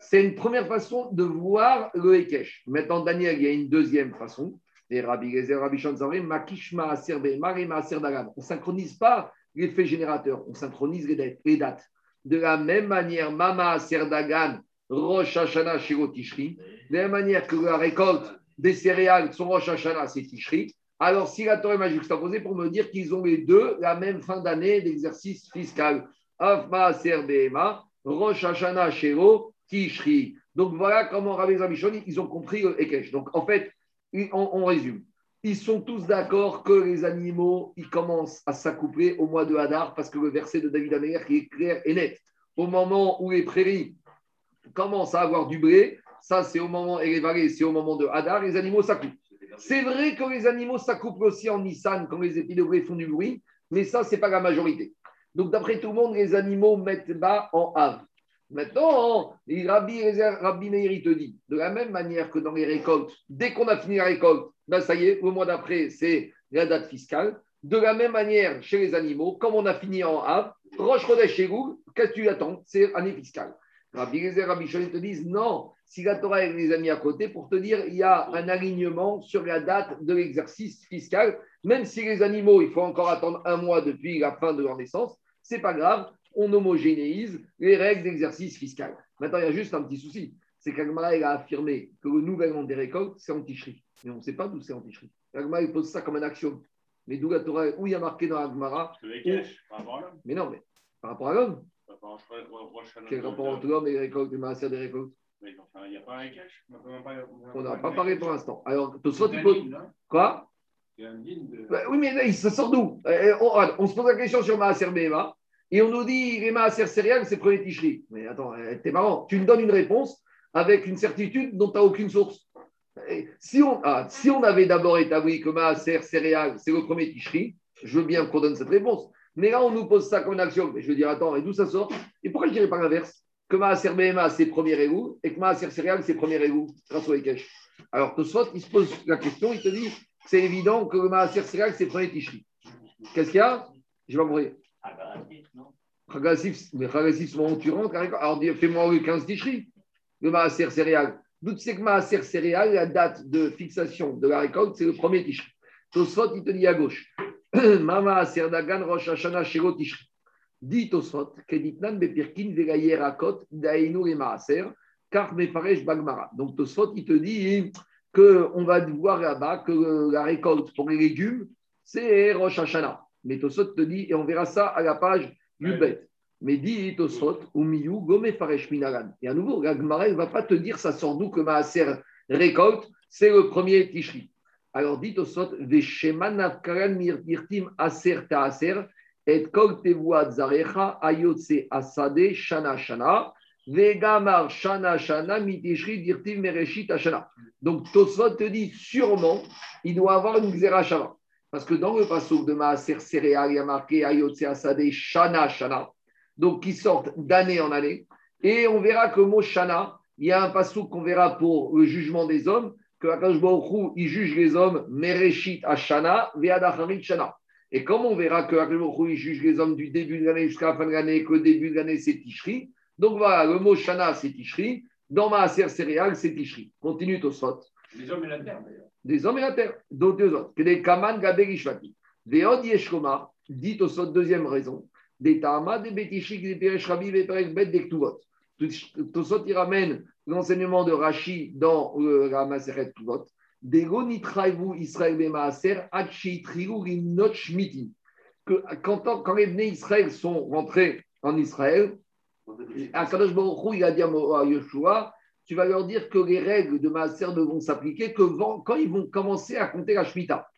C'est une première façon de voir le Ekech. Maintenant, Daniel, il y a une deuxième façon. Et Rabbi Gezer, Rabbi Makishma, Aserbe, Marima, On ne synchronise pas l'effet générateur, on synchronise les dates. De la même manière, Mama Serdagan, Rosh Hashanah Tishri, de la même manière que la récolte des céréales, son Rosh Hashanah, c'est Tishri. Alors, si la Torah m'a juxtaposé pour me dire qu'ils ont les deux la même fin d'année d'exercice fiscal. Afma Serdema, Rosh Hashanah Shiro, Tishri. Donc voilà comment Rabbi Zabichon, ils ont compris le Ekech. Donc en fait, on résume ils sont tous d'accord que les animaux, ils commencent à s'accoupler au mois de Hadar parce que le verset de David Améler qui est clair et net. Au moment où les prairies commencent à avoir du blé, ça c'est au moment, et les vallées, c'est au moment de Hadar, les animaux s'accouplent. C'est vrai que les animaux s'accouplent aussi en Nissan quand les épis de blé font du bruit, mais ça, c'est pas la majorité. Donc d'après tout le monde, les animaux mettent bas en Av. Maintenant, Rabbi, Rabbi Meir, te dit, de la même manière que dans les récoltes, dès qu'on a fini la récolte, ben ça y est, le mois d'après, c'est la date fiscale. De la même manière, chez les animaux, comme on a fini en A, Roche Chodesh chez vous, qu'est-ce que tu attends? C'est année fiscale. Rabbi et Rabbi te disent non, si la Torah les a mis à côté pour te dire il y a un alignement sur la date de l'exercice fiscal, même si les animaux, il faut encore attendre un mois depuis la fin de leur naissance, c'est pas grave, on homogénéise les règles d'exercice fiscal. Maintenant, il y a juste un petit souci. C'est qu'Agmara a affirmé que le nouvel an des récoltes, c'est anti Mais on ne sait pas d'où c'est anti Agmara pose ça comme un axiome. Mais d'où la Torah, où il y a marqué dans Agmara. par rapport à l'homme. Mais non, mais par rapport à l'homme. Quel rapport entre l'homme et les récoltes, les maaser des récoltes? Mais enfin, Il n'y a pas un cache On n'a pas- parlé pour l'instant. Alors, Tosfot, il pose. hein. Quoi? De. Bah Oui, mais là, il- ça sort d'où? Euh, on, regarde, on se pose la question sur Maaser Behema et on nous dit les Maaser céréales, c'est premier Tishri. Mais attends, euh, t'es marrant. Tu me donnes une réponse avec une certitude dont tu n'as aucune source. Si on, ah, si on avait d'abord établi que Maaser céréales, c'est le premier Tishri, je veux bien qu'on donne cette réponse. Mais là, on nous pose ça comme une action. Je veux dire, attends, et d'où ça sort? Et pourquoi je dirais pas l'inverse? Que Maaser Behema, c'est premier égou et que Maaser céréales, c'est premier égou grâce au Ekech. Alors, Tosfot, il se pose la question, il te dit c'est évident que Maaser céréales, c'est premier Tishri. Qu'est-ce qu'il y a? Je vais mourir. Chagasif, mais le moment où tu rentres. Alors, fais-moi le 15 Tishri, le Maaser céréales. D'où tu sais que Maaser céréales, la date de fixation de la récolte, c'est le premier Tishri. Tosfot, il te dit à gauche. <clears throat> Mama Serdagan Rosh Hashanah Shiro Tishri. Dit Tosfot, Keditnan Bepirkin Vegayer Akot Dainu et Maaser, car Mefaresh Bagmara. Donc Tosfot, il te dit qu'on va voir là-bas que la récolte pour les légumes, c'est Rosh Hashanah. Mais Tosfot te dit, et on verra ça à la page Yubet. Mais dit Tosfot, Umiyu Gome Faresh. Et à nouveau, la ne va pas te dire ça sort d'où que Maaser récolte, c'est le premier Tishri. Alors dit Tosfot, Veshema Nafkaran Mirtim Aser Taaser, et Kol Zarecha Ayotse Asade Shana Shana, Vegamar Shana Shana Mitishri Dirtiv Mereshit Ashana. Donc Tosfot te dit sûrement, il doit avoir une Xerashava. Parce que dans le passage de Maaser Céréal, il y a marqué Ayotse Asade Shana Shana, donc qui sortent d'année en année. Et on verra que le mot Shana, il y a un passage qu'on verra pour le jugement des hommes, que Akash il juge les hommes Mereshit Ashana, Veadacharit Shana. Et comme on verra que Akash il juge les hommes du début de l'année jusqu'à la fin de l'année, que le début de l'année, c'est Tishri. Donc voilà, le mot Shana, c'est Tishri. Dans Maaser Céréal, c'est Tishri. Continue Tosfot. Les hommes et la terre, d'ailleurs. Des hommes et la terre. D'autres deux autres. Que des Kaman Gaber Ishvati. Des Od Yeshkoma, dit Tosfot, deuxième raison. Des Tama, des Betishrik, des Peresh des Perek Bet, des Ktuvot. Tosfot, il ramène l'enseignement de Rashi dans euh, la Maseret Ktuvot. Des Go Nitraivu Israël Bemaaser, Achi Triou Rimnot Shmitin. Que quand, les Bnei Israël sont rentrés en Israël, Akadosh Baruch il a dit à Yeshua, tu vas leur dire que les règles de Maaser ne vont s'appliquer que quand ils vont commencer à compter la Shemitah.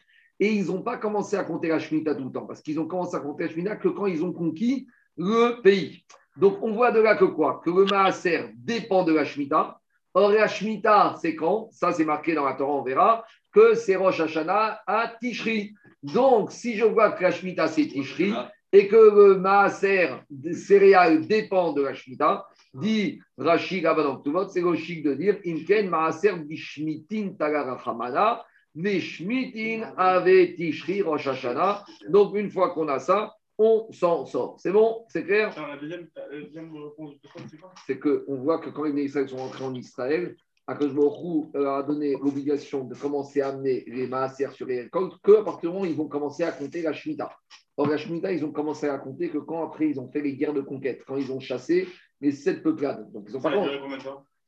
Et ils n'ont pas commencé à compter la Shemitah tout le temps, parce qu'ils ont commencé à compter la Shemitah que quand ils ont conquis le pays. Donc on voit de là que quoi? Que le Maaser dépend de la Shemitah. Or, la Shemitah, c'est quand? Ça, c'est marqué dans la Torah, on verra, que c'est Rosh Hashanah à Tishri. Donc, si je vois que la Shemitah, c'est Tishri, et que le Maaser céréales dépend de la Shemitah, dit dans Ktuvot, c'est logique de dire Imken Maaser bishmitin tagarachamana, Meshmitin ave Tishri Rosh Hashanah. Donc, une fois qu'on a ça, on s'en sort. C'est bon? C'est clair? La deuxième, deuxième réponse c'est quoi? C'est qu'on voit que quand les Israël sont rentrés en Israël, Akash euh, a donné l'obligation de commencer à amener les maaser sur les récoltes qu'à partir du moment où ils vont commencer à compter la Shemitah. Or, la Shemitah, ils ont commencé à compter que quand après ils ont fait les guerres de conquête, quand ils ont chassé les sept peuplades. Donc, ils ont Ça pas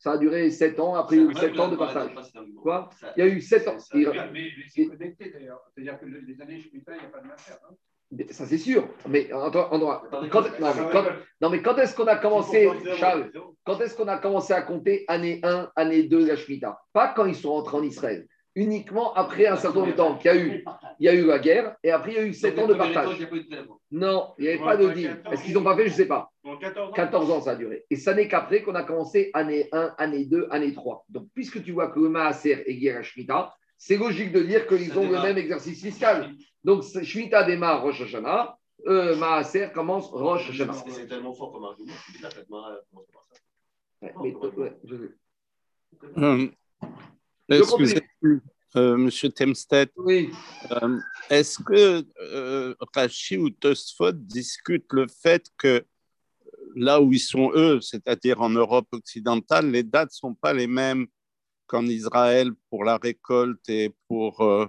de Ça a duré sept ans, après il y a eu sept ans de partage. Quoi Il y a eu sept ans. Il- Mais, mais c'est connecté d'ailleurs. C'est-à-dire que les années Shemitah, il n'y a pas de matière. Hein. Ça, c'est sûr. Mais attends, on doit- quand, non, mais quand- non, mais quand est-ce qu'on a commencé, Charles Quand est-ce qu'on a commencé à compter année 1, année 2 la Shemitah? Pas quand ils sont rentrés en Israël. Uniquement après un certain nombre de temps qu'il y a eu. Il y a eu la guerre et après il y a eu 7 ans de partage. Non, il n'y avait pas de deal. Est-ce qu'ils n'ont pas fait Je ne sais pas. Donc 14 ans. 14 ans ça a duré. Et ça n'est qu'après qu'on a commencé année 1, année 2, année 3. Donc puisque tu vois que le Maaser est guerre à Shemitah, c'est logique de dire qu'ils ont le même exercice fiscal. Donc Shemitah démarre Rosh Hashanah, euh, Maaser commence Rosh Hashanah. C'est tellement fort comme argument. Tu dis là, faites marrer, commence par ça. Je- Euh, Monsieur Temstedt, Oui, euh, est-ce que euh, Rachi ou Tosfot discutent le fait que là où ils sont eux, c'est-à-dire en Europe occidentale, les dates ne sont pas les mêmes qu'en Israël pour la récolte et pour euh,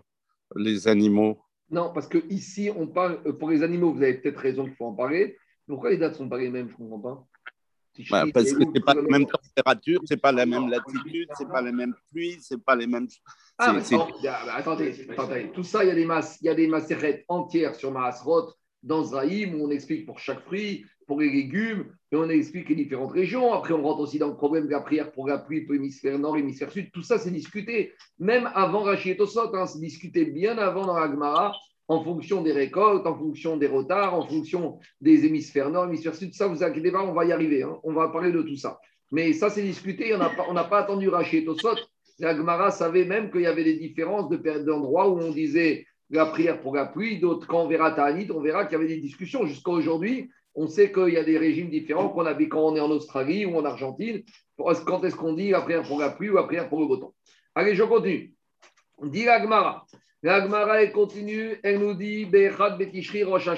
les animaux? Non, parce que ici, on parle, pour les animaux, vous avez peut-être raison qu'il faut en parler. Pourquoi les dates ne sont pas les mêmes Je ne comprends pas. Dis, parce que c'est pas la même température, c'est pas la même latitude, c'est pas les mêmes pluies, c'est pas les mêmes. Ah, a- bah, attendez, attendez, tout ça, il y a des masses, il y a des macérettes entières sur Maasrot dans Zraïm, où on explique pour chaque fruit, pour les légumes, et on explique les différentes régions. Après, on rentre aussi dans le problème de la prière pour la pluie, pour l'hémisphère nord, l'hémisphère sud. Tout ça, c'est discuté, même avant Rachid et Tosot, hein, c'est discuté bien avant dans la Gemara, en fonction des récoltes, en fonction des retards, en fonction des hémisphères nord, hémisphère sud. Ça, vous inquiétez pas, on va y arriver. hein. On va parler de tout ça. Mais ça, c'est discuté. On n'a pas, pas attendu Rachid Tosot. La Gemara savait même qu'il y avait des différences de d'endroits où on disait la prière pour la pluie, d'autres, quand on verra Ta'anit, on verra qu'il y avait des discussions. Jusqu'à aujourd'hui, on sait qu'il y a des régimes différents qu'on avait quand on est en Australie ou en Argentine. Quand est-ce qu'on dit la prière pour la pluie ou la prière pour le beau temps? Allez, je continue. Dit la Gemara. La Gemara, elle continue, elle nous dit Rosh.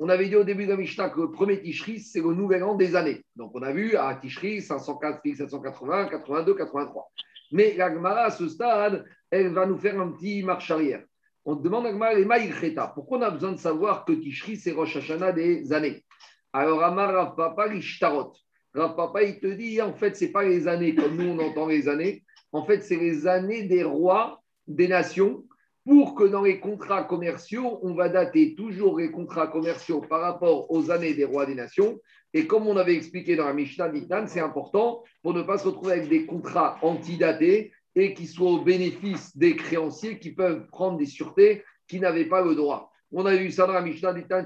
On avait dit au début de la Mishnah que le premier Tishri, c'est le nouvel an des années. Donc, on a vu à Tishri 504, 780, 82, 83. Mais la Gemara, à ce stade, elle va nous faire un petit marche arrière. On demande à Gemara, les Maïrcheta, pourquoi on a besoin de savoir que Tishri, c'est Rosh Hashanah des années? Alors, Amar Rav Papa, l'Ishtarot. Rav Papa, il te dit, en fait, ce n'est pas les années comme nous, on entend les années. En fait, c'est les années des rois des nations pour que dans les contrats commerciaux, on va dater toujours les contrats commerciaux par rapport aux années des rois des nations. Et comme on avait expliqué dans la Mishnah d'Itan, c'est important pour ne pas se retrouver avec des contrats antidatés et qui soient au bénéfice des créanciers qui peuvent prendre des sûretés qui n'avaient pas le droit. On a vu ça dans la Mishnah d'Itan,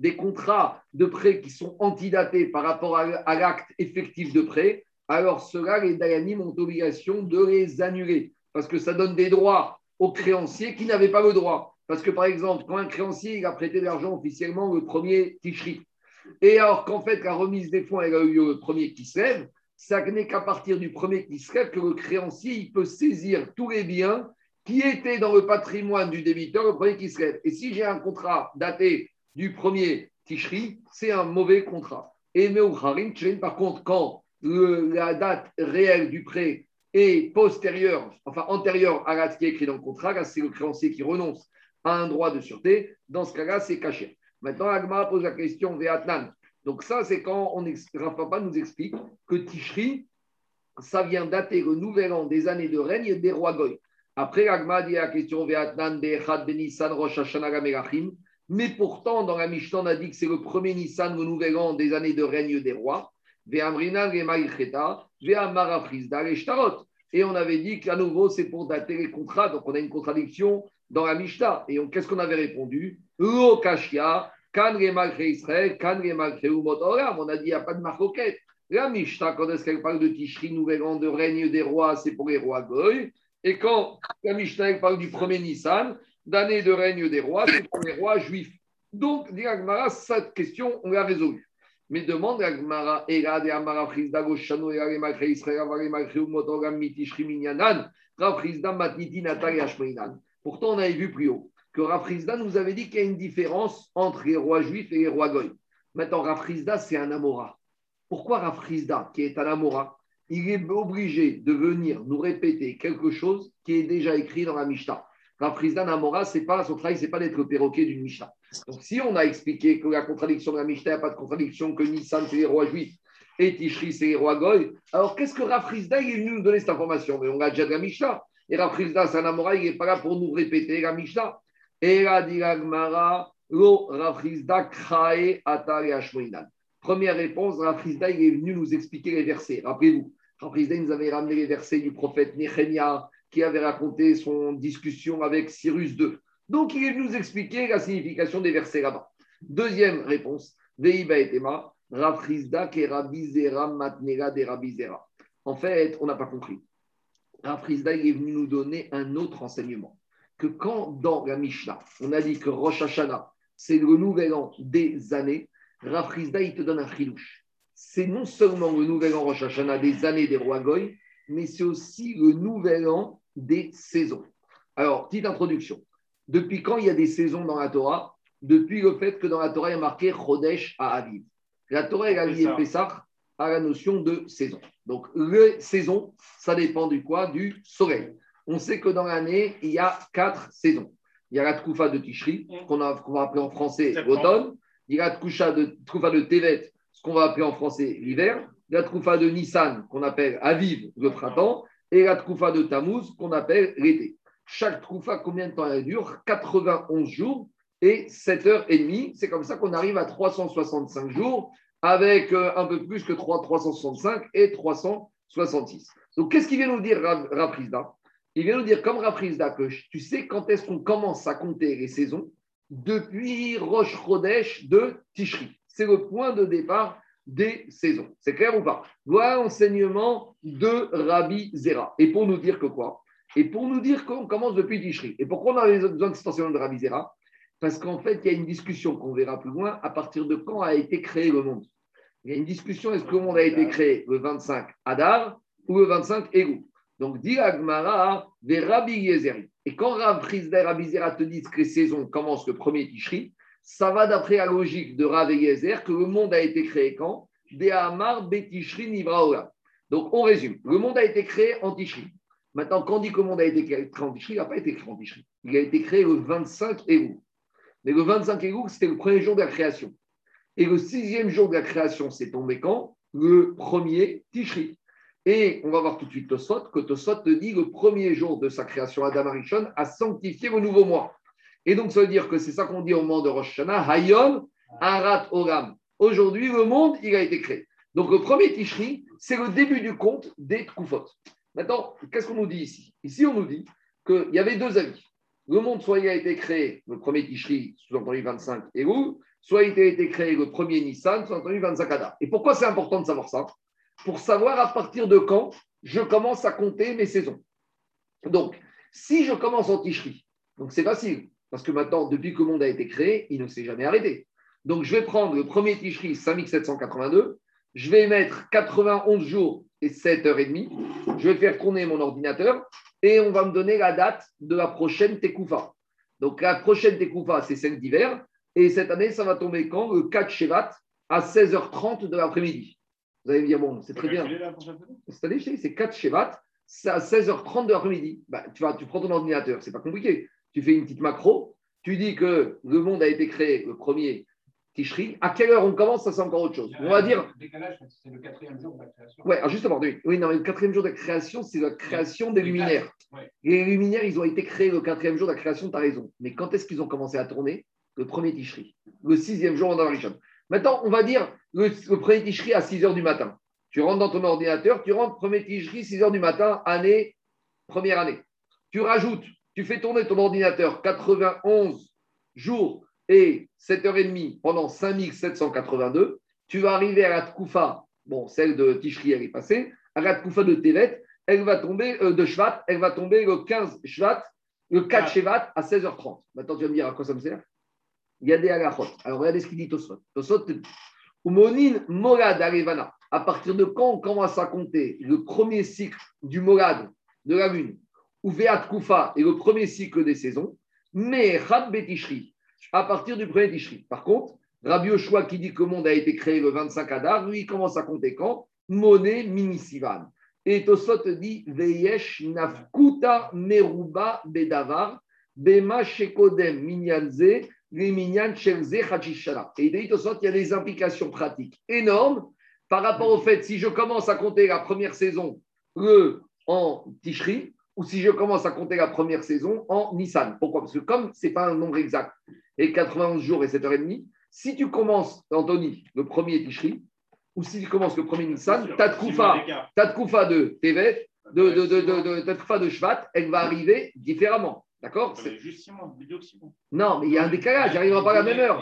des contrats de prêt qui sont antidatés par rapport à à l'acte effectif de prêt. Alors, cela, les Dayanim ont obligation de les annuler parce que ça donne des droits aux créanciers qui n'avaient pas le droit. Parce que, par exemple, quand un créancier a prêté de l'argent officiellement le premier Tishri, et alors qu'en fait, la remise des fonds, elle a eu lieu le premier qui se lève, ça n'est qu'à partir du premier qui se lève que le créancier il peut saisir tous les biens qui étaient dans le patrimoine du débiteur, le premier qui se lève. Et si j'ai un contrat daté du premier Tishri, c'est un mauvais contrat. Et Meucharim, par contre, quand la date réelle du prêt est postérieure, enfin antérieure à ce qui est écrit dans le contrat, c'est le créancier qui renonce à un droit de sûreté. Dans ce cas-là, c'est caché. Maintenant, Agma pose la question Véatnan. Donc, ça, c'est quand on Rav nous explique que Tishri, ça vient dater le nouvel an des années de règne des rois Goy. Après, Agma dit la question Véatnan, Be'echad, Benissan, Rosh Hashanah. Mais pourtant, dans la Mishnah, on a dit que c'est le premier Nissan, le nouvel an des années de règne des rois. Ve'amrina, Gemaïcheta, Ve'amara Frisda, les Shtarot. Et on avait dit qu'à nouveau, c'est pour dater les contrats. Donc, on a une contradiction dans la Mishnah. Et qu'est-ce qu'on avait répondu? On a dit, il n'y a pas de marcoquette. La Mishnah, quand est-ce qu'elle parle de Tishri, nouvel an de règne des rois, c'est pour les rois Goy. Et quand la Mishnah parle du premier Nissan, d'année de règne des rois, c'est pour les rois juifs. Donc, dit Agmara, cette question, on l'a résolue. Mais demande Agmara, Ela de Amara Frisda Goshano, Ela de Malche Israël, Ela de Malche Umot Olam, Mitishri Minyanan, Rav Frisda Matniti Natal et. Pourtant, on avait vu plus haut que Rafrizda nous avait dit qu'il y a une différence entre les rois juifs et les rois goy. Maintenant, Rafrizda, c'est un Amora. Pourquoi Rafrizda, qui est un Amora, il est obligé de venir nous répéter quelque chose qui est déjà écrit dans la Mishnah? Rafrizda, un Amora, c'est pas, son travail, c'est pas d'être le perroquet d'une Mishnah. Donc, si on a expliqué que la contradiction de la Mishnah, n'y a pas de contradiction, que Nissan, c'est les rois juifs et Tishri, c'est les rois goy, alors qu'est-ce que Rafrizda, il est venu nous donner cette information? Mais on l'a déjà de la Mishnah. Et Rafrizda, c'est un il n'est pas là pour nous répéter la Mishnah. Et la Lo Rafrizda krae atar. Première réponse, Rafrizda, il est venu nous expliquer les versets. Rappelez-vous, Rafrizda nous avait ramené les versets du prophète Nehemia qui avait raconté son discussion avec Cyrus II. Donc, il est venu nous expliquer la signification des versets là-bas. Deuxième réponse, Veiba etema, Rafrizda rabizera matnera de rabizera. En fait, on n'a pas compris. Rafrizda, est venu nous donner un autre enseignement que quand dans la Mishnah, on a dit que Rosh Hashanah, c'est le nouvel an des années, Rafrizda, il te donne un chilouche. C'est non seulement le nouvel an Rosh Hashanah des années des rois Goy, mais c'est aussi le nouvel an des saisons. Alors, petite introduction. Depuis quand il y a des saisons dans la Torah? Depuis le fait que dans la Torah, il y a marqué Chodesh à Aviv. La Torah, elle a lié Pessah. À la notion de saison. Donc, les saisons, ça dépend du quoi? Du soleil on sait que dans l'année, il y a quatre saisons. Il y a la Tkoufa de Tishri, qu'on a- qu'on va appeler en français l'automne. Il y a la Tkoucha de, Tkoufa de Tevet, ce qu'on va appeler en français l'hiver. Il y a la Tkoufa de Nissan, qu'on appelle Aviv, le printemps. Et la Tkoufa de Tammuz, qu'on appelle l'été. Chaque Tkoufa, combien de temps elle dure? 91 jours. et 7h30. C'est comme ça qu'on arrive à 365 jours avec euh, un peu plus que 3, 365 et 366. Donc, qu'est-ce qu'il vient nous dire, Rizda Il vient nous dire, comme Rav Rizda, que tu sais quand est-ce qu'on commence à compter les saisons? Depuis Rosh Chodesh de Tishri. C'est le point de départ des saisons. C'est clair ou pas? Voilà l'enseignement de Rabbi Zera. Et pour nous dire que quoi? Et pour nous dire qu'on commence depuis Tishri. Et pourquoi on a besoin de cet enseignement de Rabbi Zera? Parce qu'en fait, il y a une discussion qu'on verra plus loin à partir de quand a été créé le monde. Il y a une discussion est-ce que le monde a été créé le 25 Adar ou le 25 Elul Donc, dit Agmara Rabbi Yezeri. Et quand Rav Rizda et Rabbi Zera te disent que les saisons commencent le premier Tishri, ça va d'après la logique de Rav Yezer que le monde a été créé quand? Amar Betishri Nivraola. Donc, on résume. Le monde a été créé en Tishri. Maintenant, quand on dit que le monde a été créé en Tishri, il n'a pas été créé en Tishri. Il a été créé le 25 Elul. Mais le 25 Elul, c'était le premier jour de la création. Et le sixième jour de la création, c'est tombé quand? Le premier Tishri. Et on va voir tout de suite Tosot, que Tosot te dit le premier jour de sa création, Adam Arishon a sanctifié le nouveau mois. Et donc, ça veut dire que c'est ça qu'on dit au moment de Rosh Hashanah, Hayom, Arat Oram. Aujourd'hui, le monde, il a été créé. Donc, le premier Tishri, c'est le début du compte des Tkufot. Maintenant, qu'est-ce qu'on nous dit ici? Ici, on nous dit qu'il y avait deux avis. Le monde, soit il a été créé le premier Tishri, sous-entendu 25 Elul, soit il a été créé le premier Nissan, sous-entendu 25 Adar. Et pourquoi c'est important de savoir ça? Pour savoir à partir de quand je commence à compter mes saisons. Donc, si je commence en Tishri, donc c'est facile, parce que maintenant, depuis que le monde a été créé, il ne s'est jamais arrêté. Donc, je vais prendre le premier Tishri 5782, je vais mettre 91 jours et 7 heures et demie, je vais faire tourner mon ordinateur et on va me donner la date de la prochaine Tekoufa. Donc, la prochaine Tekoufa, c'est celle d'hiver. Et cette année, ça va tomber quand? Le 4 Shevat à 16h30 de l'après-midi. Vous allez me dire, bon, c'est très bien. Cette année, c'est 4 Shevat, c'est à 16h30 de l'après-midi. Bah, tu, vas, tu prends ton ordinateur, c'est pas compliqué. Tu fais une petite macro, tu dis que le monde a été créé le premier Tishri. À quelle heure on commence Ça, c'est encore autre chose. On va dire. Le décalage, c'est le quatrième jour de la création. Ouais, alors justement, oui, oui, non, mais le quatrième jour de la création, c'est la création des luminaires. Ouais. Les luminaires, ils ont été créés le quatrième jour de la création, tu as raison. Mais quand est-ce qu'ils ont commencé à tourner Le premier Tishri. Le sixième jour en Arishon. Maintenant, on va dire le, le premier Tishri à 6 heures du matin. Tu rentres dans ton ordinateur, tu rentres premier Tishri, 6 heures du matin, année, première année. Tu rajoutes, tu fais tourner ton ordinateur 91 jours et 7h30 pendant 5782. Tu vas arriver à la Tkoufa, bon, celle de Tishri, elle est passée. À la Tkoufa de Tevet, elle va tomber, euh, de Shvat, elle va tomber le 15 Shvat, le 4 Ah. Shevat à 16h30. Maintenant, tu vas me dire à quoi ça me sert? Il y a des halachot. Alors, regardez ce qu'il dit te dit Umonin Morad Arevana. À partir de quand on commence à compter le premier cycle du Morad de la lune, ou Koufa est le premier cycle des saisons, mais Rab Betishri, à partir du premier Tishri. Par contre, Rabbi Yoshua qui dit que le monde a été créé le 25 Adar, lui, il commence à compter quand? Moné Minisivan. Et Tosot dit Veyesh Nafkuta Meruba Bedavar, Bema Shekodem Minyanze, Minyan Shelze Hachishana. Et il Tosot, il y a des implications pratiques énormes par rapport au fait si je commence à compter la première saison le, en Tishri, ou si je commence à compter la première saison en Nissan. Pourquoi? Parce que comme ce n'est pas un nombre exact, et 91 jours et 7h30, si tu commences, Anthony, le premier Tishri, ou si tu commences le premier Nissan, Bien sûr, ta six mois Tkoufa, d'écart. ta Tkoufa de Tevet, de, de, de, de, de- de Shvat, elle va arriver différemment. D'accord? Juste 6 mois, vidéo 6 mois. Non, mais il y a un décalage, j'arriverai pas à la même heure.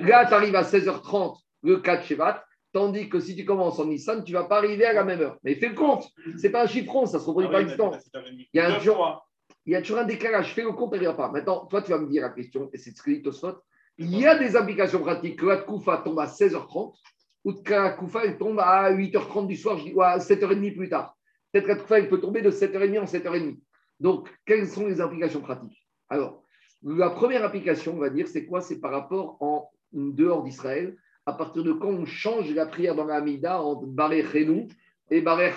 Là, tu arrives à 16h30 le 4 Shevat, tandis que si tu commences en Nissan, tu ne vas pas arriver à la même heure. Mais fais le compte, c'est pas un chiffron, ça se reproduit Ah pas t'as- t'as- Il y a un jour-. Il y a toujours un décalage, fais le compte, n'arrivera pas. Maintenant, toi, tu vas me dire la question, et c'est ce que dit Tosfot. Il y a des applications pratiques que la Koufa tombe à 16h30 ou que la Koufa elle tombe à 8h30 du soir, je dis, ou à 7h30 plus tard. Peut-être que la Koufa elle peut tomber de 7h30 en 7h30. Donc, quelles sont les implications pratiques? Alors, la première application, on va dire, c'est quoi? C'est par rapport en dehors d'Israël, à partir de quand on change la prière dans la Hamida entre Baré Chenou et Baré.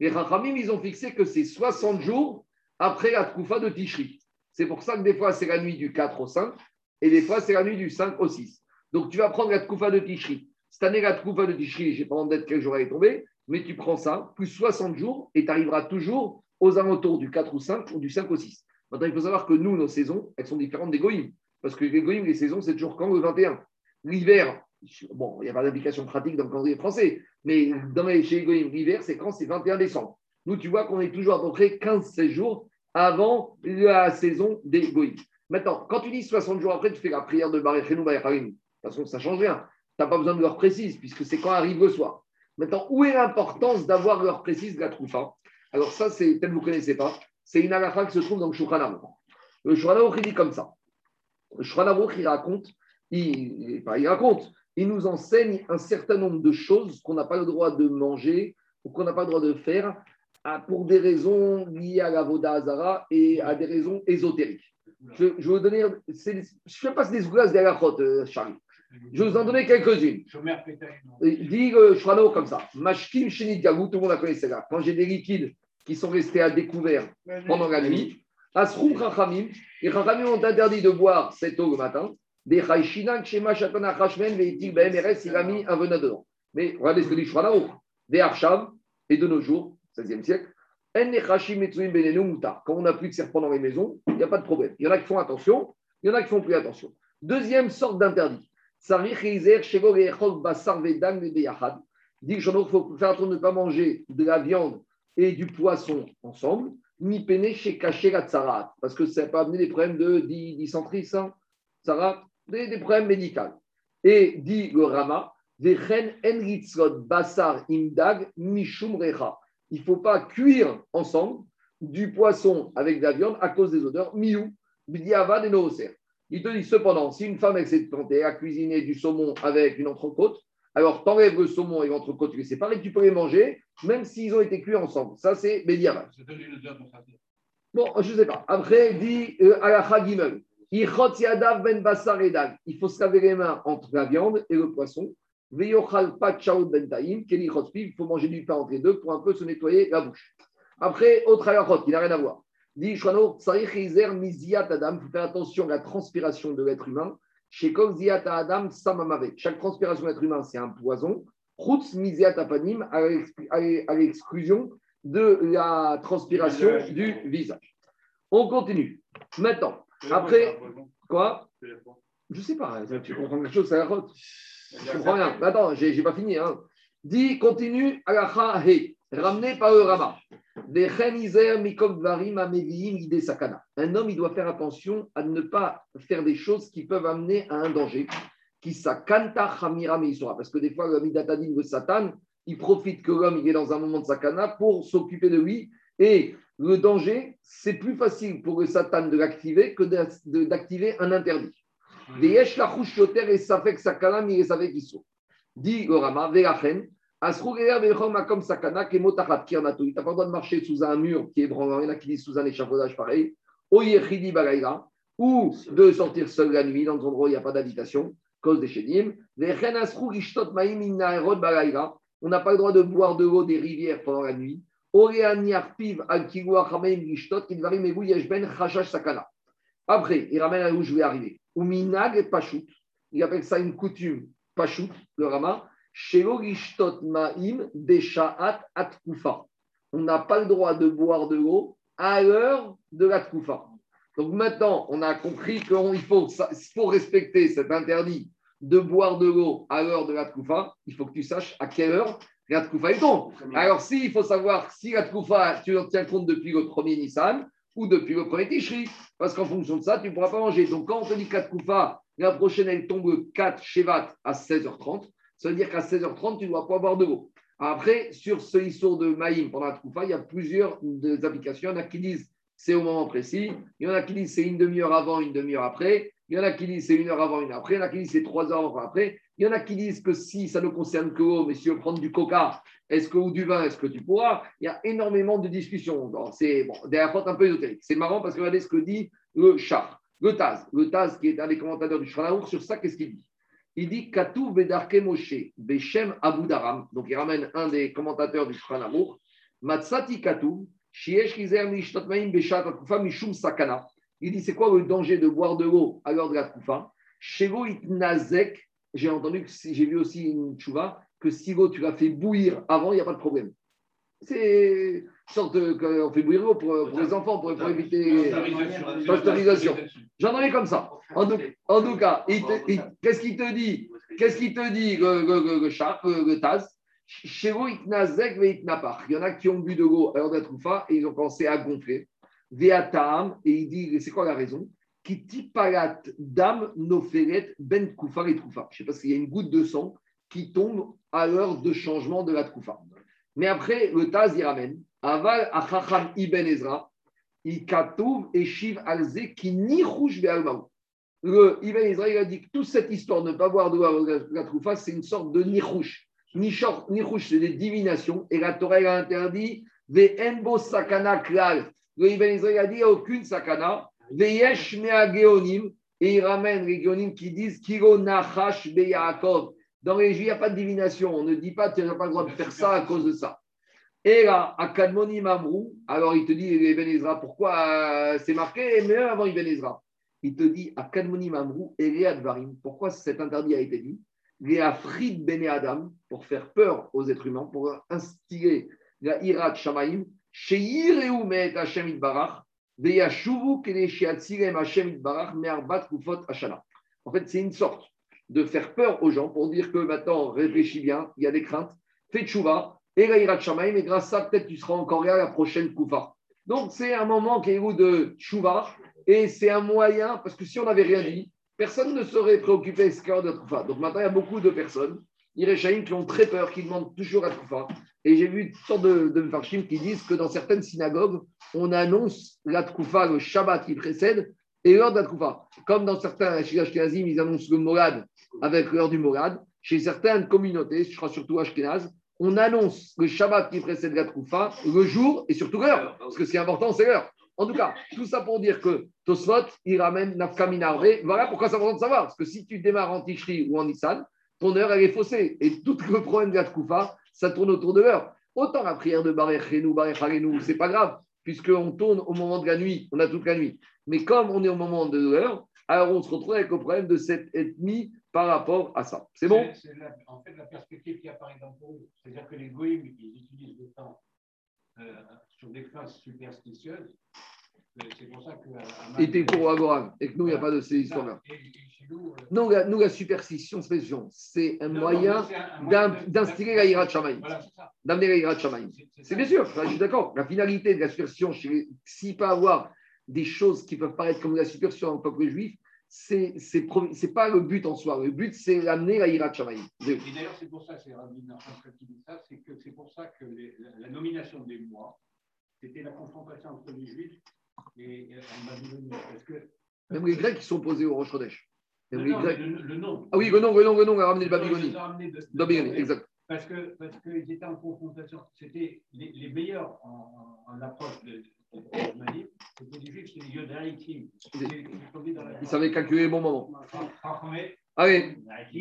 Les Chachamim, ils ont fixé que c'est 60 jours après la Tkoufa de Tishri. C'est pour ça que des fois, c'est la nuit du 4 au 5 et des fois, c'est la nuit du 5 au 6. Donc, tu vas prendre la Tkoufa de Tishri. Cette année, la Tkoufa de Tishri, je n'ai pas en tête quel jour elle est tombée, mais tu prends ça, plus 60 jours, et tu arriveras toujours aux alentours du 4 ou 5 ou du 5 au 6. Maintenant, il faut savoir que nous, nos saisons, elles sont différentes des Goïm. Parce que les goïms, les saisons, c'est toujours quand? Le 21. L'hiver, bon, il n'y a pas d'application pratique dans le calendrier français, mais dans les, chez les goïms, l'hiver, c'est quand c'est 21 décembre. Nous, tu vois qu'on est toujours à peu près 15-16 jours avant la saison des goïms. Maintenant, quand tu dis 60 jours après, tu fais la prière de Baréchenou, Barécharim. De toute façon, ça ne change rien. Tu n'as pas besoin de l'heure précise, puisque c'est quand arrive le soir. Maintenant, où est l'importance d'avoir l'heure précise de la troufa? Alors, ça, c'est peut-être vous ne connaissez pas. C'est une halakha qui se trouve dans le Aruch. Le Aruch, il dit comme ça. Le Aruch, il raconte, il, il raconte, il nous enseigne un certain nombre de choses qu'on n'a pas le droit de manger ou qu'on n'a pas le droit de faire pour des raisons liées à la Voda Hazara et à des raisons ésotériques. Je, vais vous donner, je ne fais pas des des halakhot, euh, Charlie. Je vais vous en donner quelques-unes. Dit le Shrano comme ça. Mashkim Shenit Gagou, tout le monde la connaît celle-là. Quand j'ai des liquides qui sont restés à découvert pendant la nuit, Asrum Chachamim, les Chachamim ont interdit de boire cette eau le matin. Des Chaïchinak, Shema Shatana Chachmen, Veitil BMRS, il a mis un venin dedans. Mais regardez ce que dit Shrano. Des Arsham, et de nos jours, 16e siècle, En Nechashim Benenu Mutar. Quand on n'a plus de serpents dans les maisons, il n'y a pas de problème. Il y en a qui font attention, il y en a qui font plus attention. Deuxième sorte d'interdit. Sarich Eizer, Shego Echol Basar Vedang Beyachad. Il dit que il faut faire attention de ne pas manger de la viande et du poisson ensemble, ni peiner chez cacher la tsarat, parce que ça peut amener des problèmes de dy- dysenterie, ça, tsarat, des, des problèmes médicaux. Et dit le Rama, basar imdag mishum recha. Il ne faut pas cuire ensemble du poisson avec de la viande à cause des odeurs, miou, bdiavad et nooser. Il te dit cependant, si une femme elle s'est tentée à cuisiner du saumon avec une entrecôte, alors t'enlèves le saumon et l'entrecôte, tu les sépares et tu peux les manger, même s'ils ont été cuits ensemble. Ça, c'est ça. Bon, je ne sais pas. Après, il dit euh, Alacha Gimel. Ben. Il faut se laver les mains entre la viande et le poisson. Ben. Il faut manger du pain entre les deux pour un peu se nettoyer la bouche. Après, autre alachot, qui n'a rien à voir. Dit Shwano, miziat adam. Il faut faire attention à la transpiration de l'être humain. Ziat adam samamavet. Chaque transpiration de l'être humain, c'est un poison. Chutz miziat apanim, à l'exclusion de la transpiration du visage. On continue. Maintenant, après, quoi Je sais pas, tu comprends quelque chose, c'est la route. Je comprends rien. Mais Attends, j'ai pas fini. Hein. Dis, continue, alacha he, ramené par le Rama. Des chenizer mikok varim ameviim ide sakana. Un homme, il doit faire attention à ne pas faire des choses qui peuvent amener à un danger. Qui sakanta chamira meisora. Parce que des fois, le midatadin, le satan, il profite que l'homme il est dans un moment de sakana pour s'occuper de lui. Et le danger, c'est plus facile pour le satan de l'activer que d'activer un interdit. Veyesh la yoter et safek sakana mi et safek iso. Dit le Rama, velachen, asrugeya vechom makom sakana kemotachat kirnato. Tu n'as pas le droit de marcher sous un mur qui est branlant. Il y en a qui disent sous un échafaudage pareil. Oyechidi balaïra. Ou de sortir seul la nuit dans un endroit où il n'y a pas d'habitation, cause des chédim. Vechen asru gishtot maim inaerod balaïra. On n'a pas le droit de boire de l'eau des rivières pendant la nuit. Sakana. Après, il ramène à où je vais arriver? Uminag Pachout. Il appelle ça une coutume Pachout, le Rama. Ma'im. On n'a pas le droit de boire de l'eau à l'heure de la Tkufa. Donc maintenant, on a compris qu'il faut, pour respecter cet interdit de boire de l'eau à l'heure de la Tkufa, il faut que tu saches à quelle heure la Tkufa est tombe. Alors, si, il faut savoir si la Tkufa, tu en tiens compte depuis le premier Nissan ou depuis le premier Tishri. Parce qu'en fonction de ça, tu ne pourras pas manger. Donc, quand on te dit 4 Koufa, la prochaine, elle tombe le 4 Shevat à 16h30. Ça veut dire qu'à 16h30, tu ne dois pas boire de l'eau. Après, sur ce histoire de Maïm pendant la Koufa, il y a plusieurs des applications. Il y en a qui disent c'est au moment précis. Il y en a qui disent c'est une demi-heure avant, une demi-heure après. Il y en a qui disent c'est une heure avant, une après. Il y en a qui disent c'est trois heures avant, après. Il y en a qui disent que si ça ne concerne que l'eau, mais si prendre du coca, est-ce que ou du vin, est-ce que tu pourras? Il y a énormément de discussions. C'est bon, rapports un peu ésotériques. C'est marrant parce que regardez ce que dit le char, le Taz. Le Taz, qui est un des commentateurs du Shulchan sur ça, qu'est-ce qu'il dit? Il dit Katou Vedarke Moshe, Beshem Abu. Donc il ramène un des commentateurs du Shulchan Matsati Katou, Shiesh Kizer Mishtot Maim Beshat Atkufa Mishum Sakana. Il dit c'est quoi le danger de boire de l'eau à l'heure de la Tkufa Shego Itnazek, j'ai entendu, que si- j'ai vu aussi une chouva, que si l'eau tu l'as fait bouillir avant, il n'y a pas de problème. C'est sorte de- qu'on fait bouillir l'eau pour, pour les enfants, pour, pour éviter. Pasteurisation. J'en ai comme ça. En tout, en tout cas, qu'est-ce qu'il te dit? Qu'est-ce qu'il te dit, le, le, le, le chat, le, Taz? Chez vous. Il y en a qui ont bu de l'eau à l'heure troufa et ils ont commencé à gonfler. Veatam, et il dit, c'est quoi la raison? Tipalat dam noferet ben koufa et troufa. Je ne sais pas s'il y a une goutte de sang qui tombe à l'heure de changement de la troufa. Mais après, le Taz, il ramène. Aval achacham ibn Ezra, ikatouv et shiv alze qui ni rouge. Le Ibn Israël a dit que toute cette histoire de ne pas boire de la, la troufa, c'est une sorte de nichouche. Nichouche, c'est des divinations. Et la Torah a interdit Ve'enbo sakana klal. Le Ibn Israël a dit il n'y a aucune sakana. Et il ramène les geonim qui disent Kiro nachash be'yaakov. Dans les juifs, il n'y a pas de divination. On ne dit pas tu n'as pas le droit de faire ça à cause de ça. Et là, à Kadmoni Mamrou, alors il te dit, Ibn Ezra, pourquoi euh, c'est marqué, mais avant Ibn Ezra il te dit à Kadmoni Mamrou Dvarim. Pourquoi cet interdit a été dit? Léa Frid Bene Adam, pour faire peur aux êtres humains, pour instiller la Irat Shamaim, Sheireu Meet Hashem Itbarach, En fait, c'est une sorte de faire peur aux gens pour dire que maintenant, réfléchis bien, il y a des craintes, fais tchouva, et et grâce à ça, peut-être tu seras encore là à la prochaine Kufa. Donc, c'est un moment qui est de tchouva, et c'est un moyen, parce que si on n'avait rien dit, personne ne serait préoccupé de ce cœur de Troufa. Donc maintenant, il y a beaucoup de personnes, Iréchaïm, qui ont très peur, qui demandent toujours à Troufa. Et j'ai vu toutes sortes de, de Mfarshim qui disent que dans certaines synagogues, on annonce la Troufa le Shabbat qui précède et l'heure de la. Comme dans certains Ashkenazim, ils annoncent le Morad avec l'heure du Morad. Chez certaines communautés, je crois surtout Ashkenaz, on annonce le Shabbat qui précède la Troufa, le jour et surtout l'heure. Parce que ce qui est important, c'est l'heure. En tout cas, tout ça pour dire que Tosfot, il ramène Nafka Minarve. Voilà pourquoi c'est important de savoir. Parce que si tu démarres en Tishri ou en Nissan, ton heure, elle est faussée. Et tout le problème de la Tkoufa, ça tourne autour de l'heure. Autant la prière de Barech Renou, Barech Harenou, c'est pas grave, puisqu'on tourne au moment de la nuit, on a toute la nuit. Mais comme on est au moment de l'heure, alors on se retrouve avec le problème de cette ethnie par rapport à ça. C'est bon? C'est en fait la perspective qui apparaît dans pour eux. C'est-à-dire que les goïms, ils utilisent le temps euh, sur des phases superstitieuses. Euh, C'est pour ça que. Madrid- pour Agoran. Et que nous, il n'y a pas de ces histoires-là. Nous, euh, nous, la superstition, c'est un non, moyen de- d'instiller la c'est ça. D'amener la Hirat Shamaïm. C'est bien sûr, je suis d'accord. La finalité de la superstition, s'il peut avoir des choses qui peuvent paraître comme la superstition dans le peuple juif, c'est c'est pas le but en soi. Le but, c'est d'amener la Hirat Shamaïm. Et d'ailleurs, c'est pour ça, c'est Rabbi qui dit ça, c'est pour ça que les- la, la nomination des mois, c'était la confrontation entre les Juifs et, et en Babylonie. Parce que Même les Grecs qui sont posés au Rosh les Grecs- mais le, le nom. Ah oui, le nom, le nom, le nom a ramené le Babylonie. ils Babylonie, de- exact. Parce que parce qu'ils étaient en confrontation. C'était les, les meilleurs en, en, en approche de, de, Mali. C'était les Juifs, c'était les Yodaïtim. Ils savaient calculer le bon moment. Chachamé, Allez,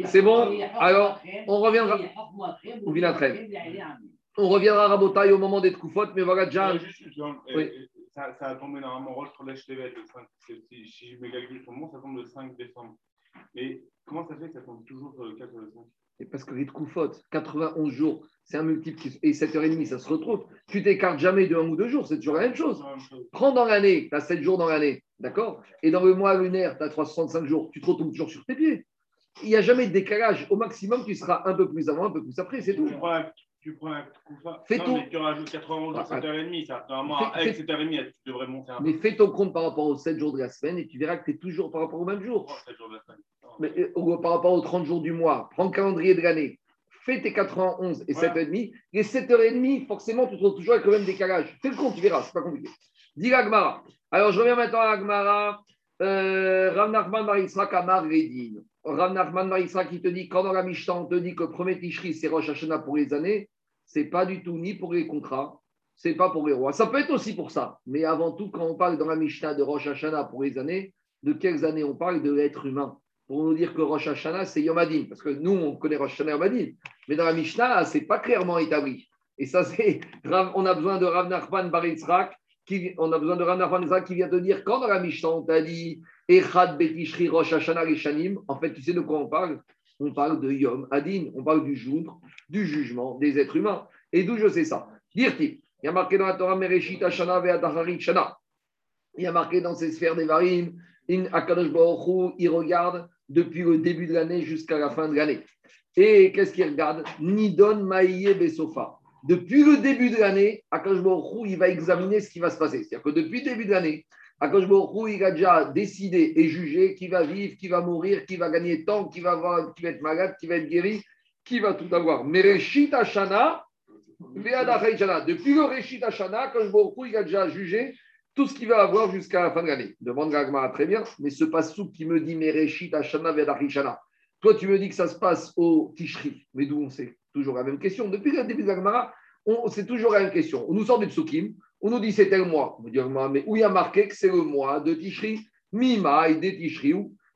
c'est bon. Alors, on reviendra. On trêve. On reviendra à Rabotaille au moment des Troufot, mais voilà déjà. Oui. Ça, ça a tombé normalement Roche Chodesh Tevet, le 5, c'est- si, si je me calcule sur le moment, ça tombe le 5 décembre. Mais comment ça fait que ça tombe toujours sur le 4 ou le 5 Et Parce que les Troufot, 91 jours, c'est un multiple qui, et 7h30, ça se retrouve. Tu t'écartes jamais de un ou deux jours, c'est toujours la même chose. Prends dans l'année, tu as 7 jours dans l'année, d'accord? Et dans le mois lunaire, tu as 365 jours, tu te retrouves toujours sur tes pieds. Il n'y a jamais de décalage. Au maximum, tu seras un peu plus avant, un peu plus après, c'est tout. Tu prends un, tu prends un coup fa- Fais non, tout. mais tu rajoutes 91 jours, Ah, 7h30. Ça, normalement, Fais- avec fais- 7h30, tu devrais monter un peu. Mais fais ton compte par rapport aux 7 jours de la semaine et tu verras que tu es toujours par rapport au même jour. Oh, 7 jours de la semaine. Non. Mais, euh, ou par rapport aux 30 jours du mois, prends le calendrier de l'année, fais tes 91 et Voilà. 7h30. Les 7h30, forcément, tu te retrouves toujours avec le même décalage. Fais le compte, tu verras, c'est pas compliqué. Dis l'Agmara. Alors, je reviens maintenant à l'Agmara. Euh, Rav Nachman Bar Yitzhak Amar Redin. Rav Nachman qui te dit, quand dans la Mishnah, on te dit que le premier Tishri, c'est Rosh Hashanah pour les années, c'est pas du tout ni pour les contrats, c'est pas pour les rois. Ça peut être aussi pour ça. Mais avant tout, quand on parle dans la Mishnah de Rosh Hashanah pour les années, de quelles années on parle De l'être humain? Pour nous dire que Rosh Hashanah, c'est Yom Hadin. Parce que nous, on connaît Rosh Hashanah Yom Hadin. Mais dans la Mishnah, c'est pas clairement établi. Et ça, c'est. On a besoin de Rav Nachman Bar qui On a besoin de Rav Nachman Yitzhak qui vient te dire quand dans la Mishnah, on t'a dit Echad Betishri Rosh Hashanah Rishanim, en fait, tu sais de quoi on parle? On parle de Yom Hadin. On parle du jour, du jugement des êtres humains. Et d'où je sais ça? Dire-t-il Il y a marqué dans la Torah Mereshit Hashana Ve'adacharit Shana. Il y a marqué dans ces sphères des Varim, in Akadosh Baruch il regarde depuis le début de l'année jusqu'à la fin de l'année. Et qu'est-ce qu'il regarde? Nidon Maïe Besofa. Depuis le début de l'année, Akadosh Baruch il va examiner ce qui va se passer. C'est-à-dire que depuis le début de l'année, Hu, il a déjà décidé et jugé qui va vivre, qui va mourir, qui va gagner tant, qui va, avoir, qui va être malade, qui va être guéri, qui va tout avoir. Mais Reshit Hashana. Depuis le Reshit Hashana, Hu, il a déjà jugé tout ce qu'il va avoir jusqu'à la fin de l'année. Demande Gagmara très bien, mais ce pasouk qui me dit Mereshit Hashana Ve'adachai Shana. Toi, tu me dis que ça se passe au Tishri, mais d'où on sait? Toujours la même question. Depuis le début de la c'est toujours la même question. On nous sort des psukim, on nous dit c'est tel mois. On dit, mais où il y a marqué que c'est le mois de Tishri? Mima et de Tishri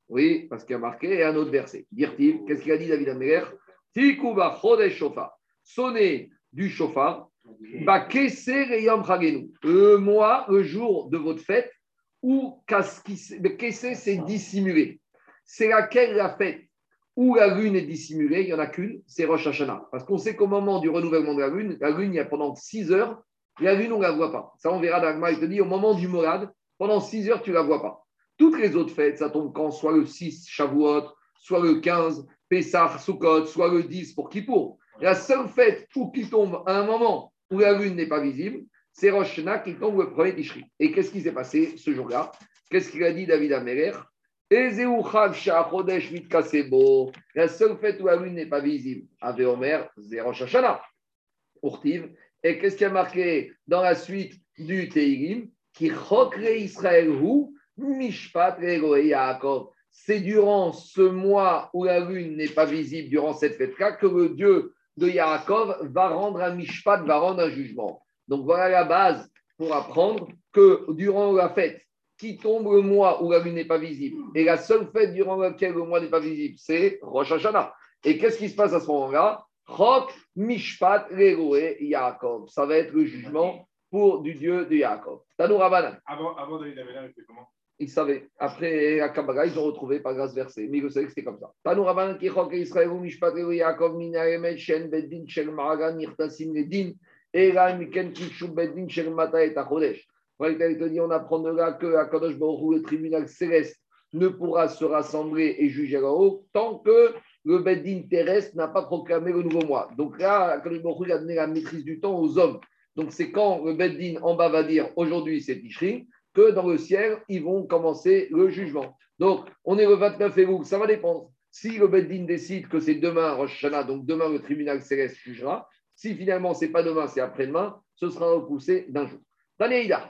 Oui, parce qu'il y a marqué un autre verset. Qu'est-ce qu'il a dit David Améler? Tikuba Chodesh Shofar. Sonner du chauffard. Le mois, le jour de votre fête, où Kessé, c'est dissimulé. C'est laquelle la fête où la lune est dissimulée, il n'y en a qu'une, c'est Rosh Hashanah. Parce qu'on sait qu'au moment du renouvellement de la lune, la lune, il y a pendant 6 heures, la lune, on ne la voit pas. Ça, on verra dans il te dit, au moment du Morad, pendant 6 heures, tu ne la vois pas. Toutes les autres fêtes, ça tombe quand? Soit le 6, Shavuot, soit le 15, Pessah, Sukkot, soit le 10 pour Kippour. La seule fête qui tombe à un moment où la lune n'est pas visible, c'est Rosh Hashanah qui tombe le premier Tishri. Et qu'est-ce qui s'est passé ce jour-là? Qu'est-ce qu'il a dit David Améler la seule fête où la lune n'est pas visible, Ave Omer, Zéro Shashana. Et qu'est-ce qui a marqué dans la suite du Teilim Qui chokre Israël ou Mishpat Yaakov. C'est durant ce mois où la lune n'est pas visible, durant cette fête-là, que le Dieu de Yaakov va rendre un Mishpat, va rendre un jugement. Donc voilà la base pour apprendre que durant la fête, qui tombe le mois où la lune n'est pas visible. Et la seule fête durant laquelle le mois n'est pas visible, c'est Rosh Hashanah. Et qu'est-ce qui se passe à ce moment-là? Chok, Mishpat, Leroé, Yaakov. Ça va être le jugement pour du Dieu de Yaakov. Tanou Rabbanan. Avant, avant David Améler, il fait comment? Il savait. Après la Kabbalah, ils ont retrouvé par grâce verset. Mais ils savaient que c'était comme ça. Tanou Rabbanan qui chok Israël Mishpat Yaakov minaremet shen bedin shel maragan nirtasim ledin. Et là, miken kishu bedin shel mata et achodesh il te dit, on apprend de là que à Kadosh Baruch le tribunal céleste, ne pourra se rassembler et juger là-haut tant que le Beddin terrestre n'a pas proclamé le nouveau mois. Donc là, Kadosh a donné la maîtrise du temps aux hommes. Donc c'est quand le Beddin en bas va dire aujourd'hui c'est Tishri, que dans le ciel, ils vont commencer le jugement. Donc on est le 29 février, ça va dépendre. Si le Beddin décide que c'est demain Rosh Hashanah, donc demain le tribunal céleste jugera. Si finalement c'est pas demain, c'est après-demain, ce sera repoussé d'un jour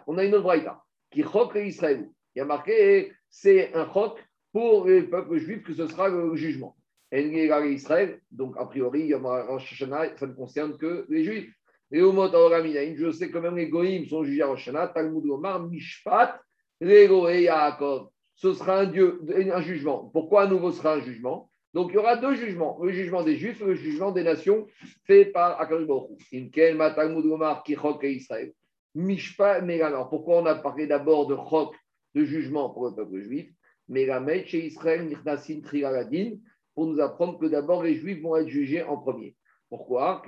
on a une autre braïta qui choque Israël. Il y a marqué, c'est un choc pour les peuples juifs que ce sera le jugement. Et Israël, donc a priori, ça ne concerne que les juifs. Et au mot je sais que même les goïms sont jugés à Rosh Talmud Omar, Mishpat, et Yaakov. Ce sera un, dieu, un jugement. Pourquoi à nouveau sera un jugement? Donc il y aura deux jugements, le jugement des Juifs et le jugement des nations fait par Akadosh Hu. Talmud Omar qui Israël. Mishpa, alors pourquoi on a parlé d'abord de chok, de jugement pour le peuple juif? La chez Israël, Nirnasin Trigaladin, pour nous apprendre que d'abord les juifs vont être jugés en premier. Pourquoi?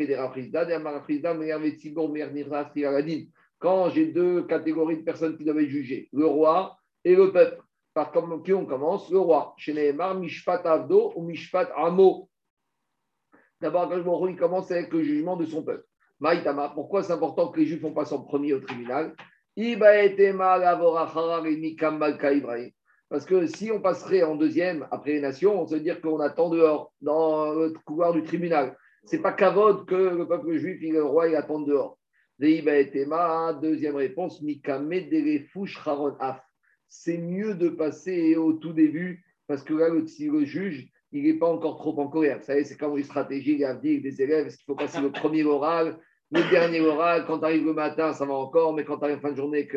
Quand j'ai deux catégories de personnes qui doivent être jugées, le roi et le peuple. Par qui on commence? Le roi. Chez Nehemar, Mishpat Avdo ou Mishpat Amo. D'abord, il commence avec le jugement de son peuple. Maïtama, pourquoi c'est important que les Juifs vont passer en premier au tribunal? Parce que si on passerait en deuxième après les nations, on se dire qu'on attend dehors, dans le couloir du tribunal. Ce n'est pas Kavod que le peuple juif et le roi il attend dehors. Deuxième réponse, c'est mieux de passer au tout début, parce que là, le, le juge, il n'est pas encore trop en colère. Vous savez, c'est comme une stratégie, dit des élèves, est-ce qu'il faut passer le premier oral le dernier oral, quand tu arrives le matin, ça va encore, mais quand tu arrives fin de journée,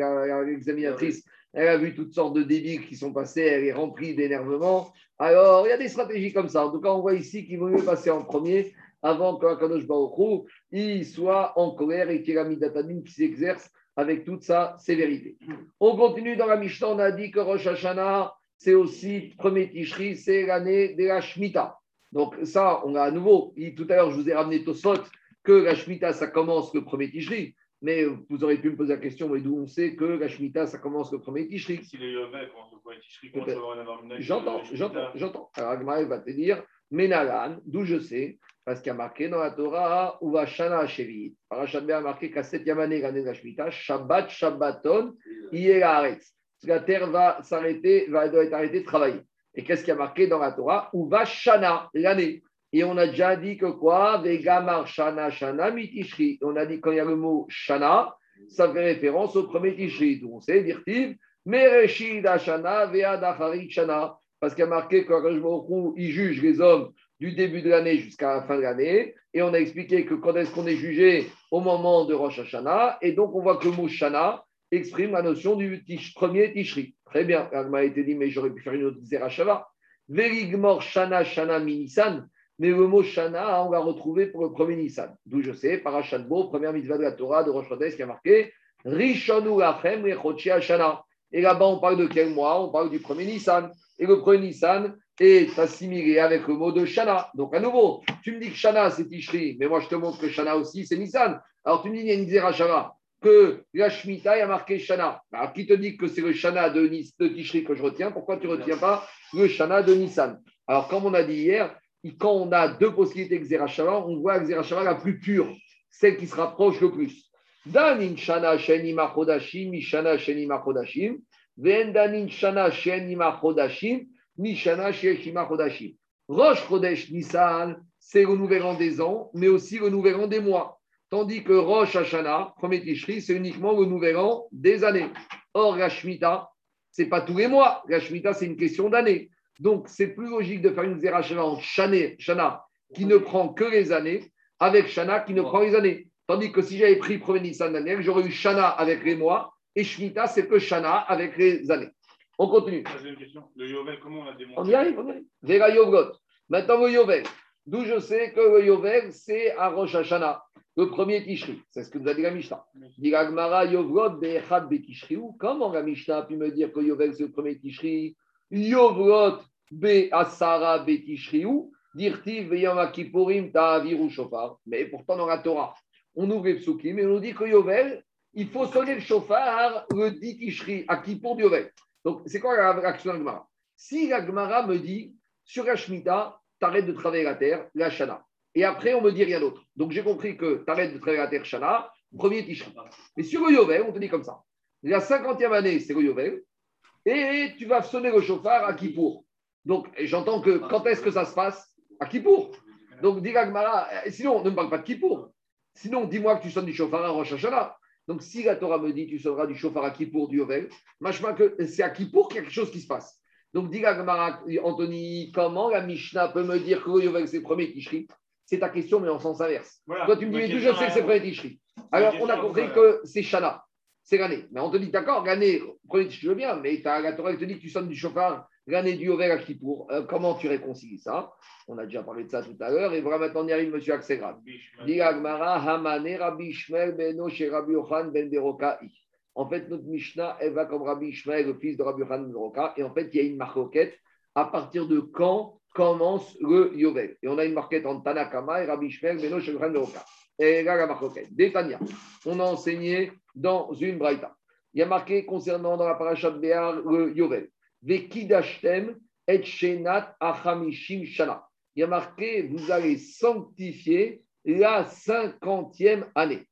l'examinatrice, elle a vu toutes sortes de débiles qui sont passés, elle est remplie d'énervement. Alors, il y a des stratégies comme ça. En tout cas, on voit ici qu'il vaut mieux passer en premier avant qu'Akadosh Baruch il soit en colère et qu'il y ait la qui s'exerce avec toute sa sévérité. On continue dans la Mishnah, on a dit que Rosh Hashanah, c'est aussi premier Tishri, c'est l'année de la Shemitah. Donc ça, on a à nouveau, tout à l'heure, je vous ai ramené Tosot, que la Shemitah, ça commence le premier Tishri. Mais vous auriez pu me poser la question, mais d'où on sait que la Shemitah, ça commence le premier Tishri? Si les Yovel commencent au premier Tishri, comment tu vas en avoir une J'entends, j'entends, j'entends. Alors Agmara va te dire, Menalan, d'où je sais, parce qu'il y a marqué dans la Torah, ou va Shana Shevit. Parashat a marqué qu'à septième année, l'année de la Shemitah, Shabbat, Shabbaton, Haaretz. La terre va s'arrêter, va doit être arrêtée de travailler. Et qu'est-ce qu'il y a marqué dans la Torah? Ou va Shana, l'année. Et on a déjà dit que quoi? Vegamar Shana Shana Mitishri. On a dit quand il y a le mot Shana, ça fait référence au premier Tishri. Donc on sait, dire Mereshid Shana Ve'adacharit Shana. Parce qu'il y a marqué que il juge les hommes du début de l'année jusqu'à la fin de l'année. Et on a expliqué que quand est-ce qu'on est jugé au moment de Rosh Hashanah. Et donc on voit que le mot Shana exprime la notion du premier Tishri. Très bien. Il m'a été dit, mais j'aurais pu faire une autre Zerachava. Verigmor Shana Shana Minisan. Mais le mot Shana, on va retrouver pour le premier Nissan. D'où je sais, Parashatbo, première mitzvah de la Torah de Rosh Chodesh qui a marqué Rishonu Lachem Shana. Et là-bas, on parle de quel mois? On parle du premier Nissan. Et le premier Nissan est assimilé avec le mot de Shana. Donc, à nouveau, tu me dis que Shana, c'est Tishri, mais moi, je te montre que Shana aussi, c'est Nissan. Alors, tu me dis, il y a une Zerachava, que la Shemitah a marqué Shana. Alors, qui te dit que c'est le Shana de, de Tishri que je retiens? Pourquoi tu ne retiens pas le Shana de Nissan? Alors, comme on a dit hier, quand on a deux possibilités Xerashava, on voit Xerashava la plus pure, celle qui se rapproche le plus. Danin shana sheni machodashim, mishana sheni machodashim, ven danin shana sheni machodashim, mishana sheni machodashim. Rosh Chodesh Nissan, c'est le des ans, mais aussi le des mois. Tandis que Rosh Hashanah, premier Tishri, c'est uniquement le nouvel des années. Or, la Shemitah, ce n'est pas tous les mois. La c'est une question d'année. Donc, c'est plus logique de faire une Zerachana en Shana qui ne prend que les années avec Shana qui ne prend les années. Tandis que si j'avais pris premier Nissan d'année, j'aurais eu Shana avec les mois et Shemitah, c'est que Shana avec les années. On continue. Le Yovel, comment on a démontré On y arrive, on y arrive. Vera Yovgot. Maintenant, le Yovel. D'où je sais que le Yovel, c'est à Rosh Hashanah, le premier Tishri. C'est ce que nous a dit la Mishnah. Dit Yovgot Betishri. Comment la Mishnah a pu me dire que Yovel, c'est le premier Tishri Yovrot be asara betishriu, dirtiv veyama kippurim ta'aviru shofar. Mais pourtant, dans la Torah, on ouvre les psukim et on nous dit que Yovel, il faut sonner le shofar le dit tishri, à Yovel. Donc, c'est quoi la réaction de Gemara? Si la Gemara me dit, sur la Shemitah, t'arrêtes de travailler la terre, la Shana. Et après, on me dit rien d'autre. Donc, j'ai compris que t'arrêtes de travailler la terre, Shana, premier Tishri. Mais sur le Yovel, on te dit comme ça. La cinquantième année, c'est le Yovel et tu vas sonner le chauffard à Kippour. Donc, j'entends que quand est-ce que ça se passe À Kippour. Donc, dis Gmara, euh, sinon, ne me parle pas de Kippour. Sinon, dis-moi que tu sonnes du chauffard à Rosh Hashanah. Donc, si la Torah me dit tu sonneras du chauffard à Kippour, du Yovel, que c'est à Kippour qu'il y a quelque chose qui se passe. Donc, dis Gmara, Anthony, comment la Mishnah peut me dire que le Yovel, c'est le premier Tishri C'est ta question, mais en sens inverse. Toi, tu me dis, mais je sais que c'est le premier Tishri. Alors, on a compris que c'est Shana c'est l'année. Mais on te dit, d'accord, l'année, prenez, je veux bien, mais la Torah te dit que tu sonnes du chauffard l'année du Yovel à Kippour. Euh, comment tu réconcilies ça? On a déjà parlé de ça tout à l'heure. Et vraiment, maintenant, on y arrive, monsieur Aksegrad. En fait, notre Mishnah, elle va comme Rabbi Ishmael, le fils de Rabbi Yochanan ben Beroka. Et en fait, il y a une marquette à partir de quand commence le Yovel? Et on a une marquette entre Tanakama et Rabbi Ishmael, Beno, Yochanan Beroka. Et là, la marquette. Détania. On a enseigné dans une braïta. Il y a marqué concernant dans la paracha de Béar le Yovel. Vekidashtem et achamishim shana. Il y a marqué vous allez sanctifier la cinquantième année.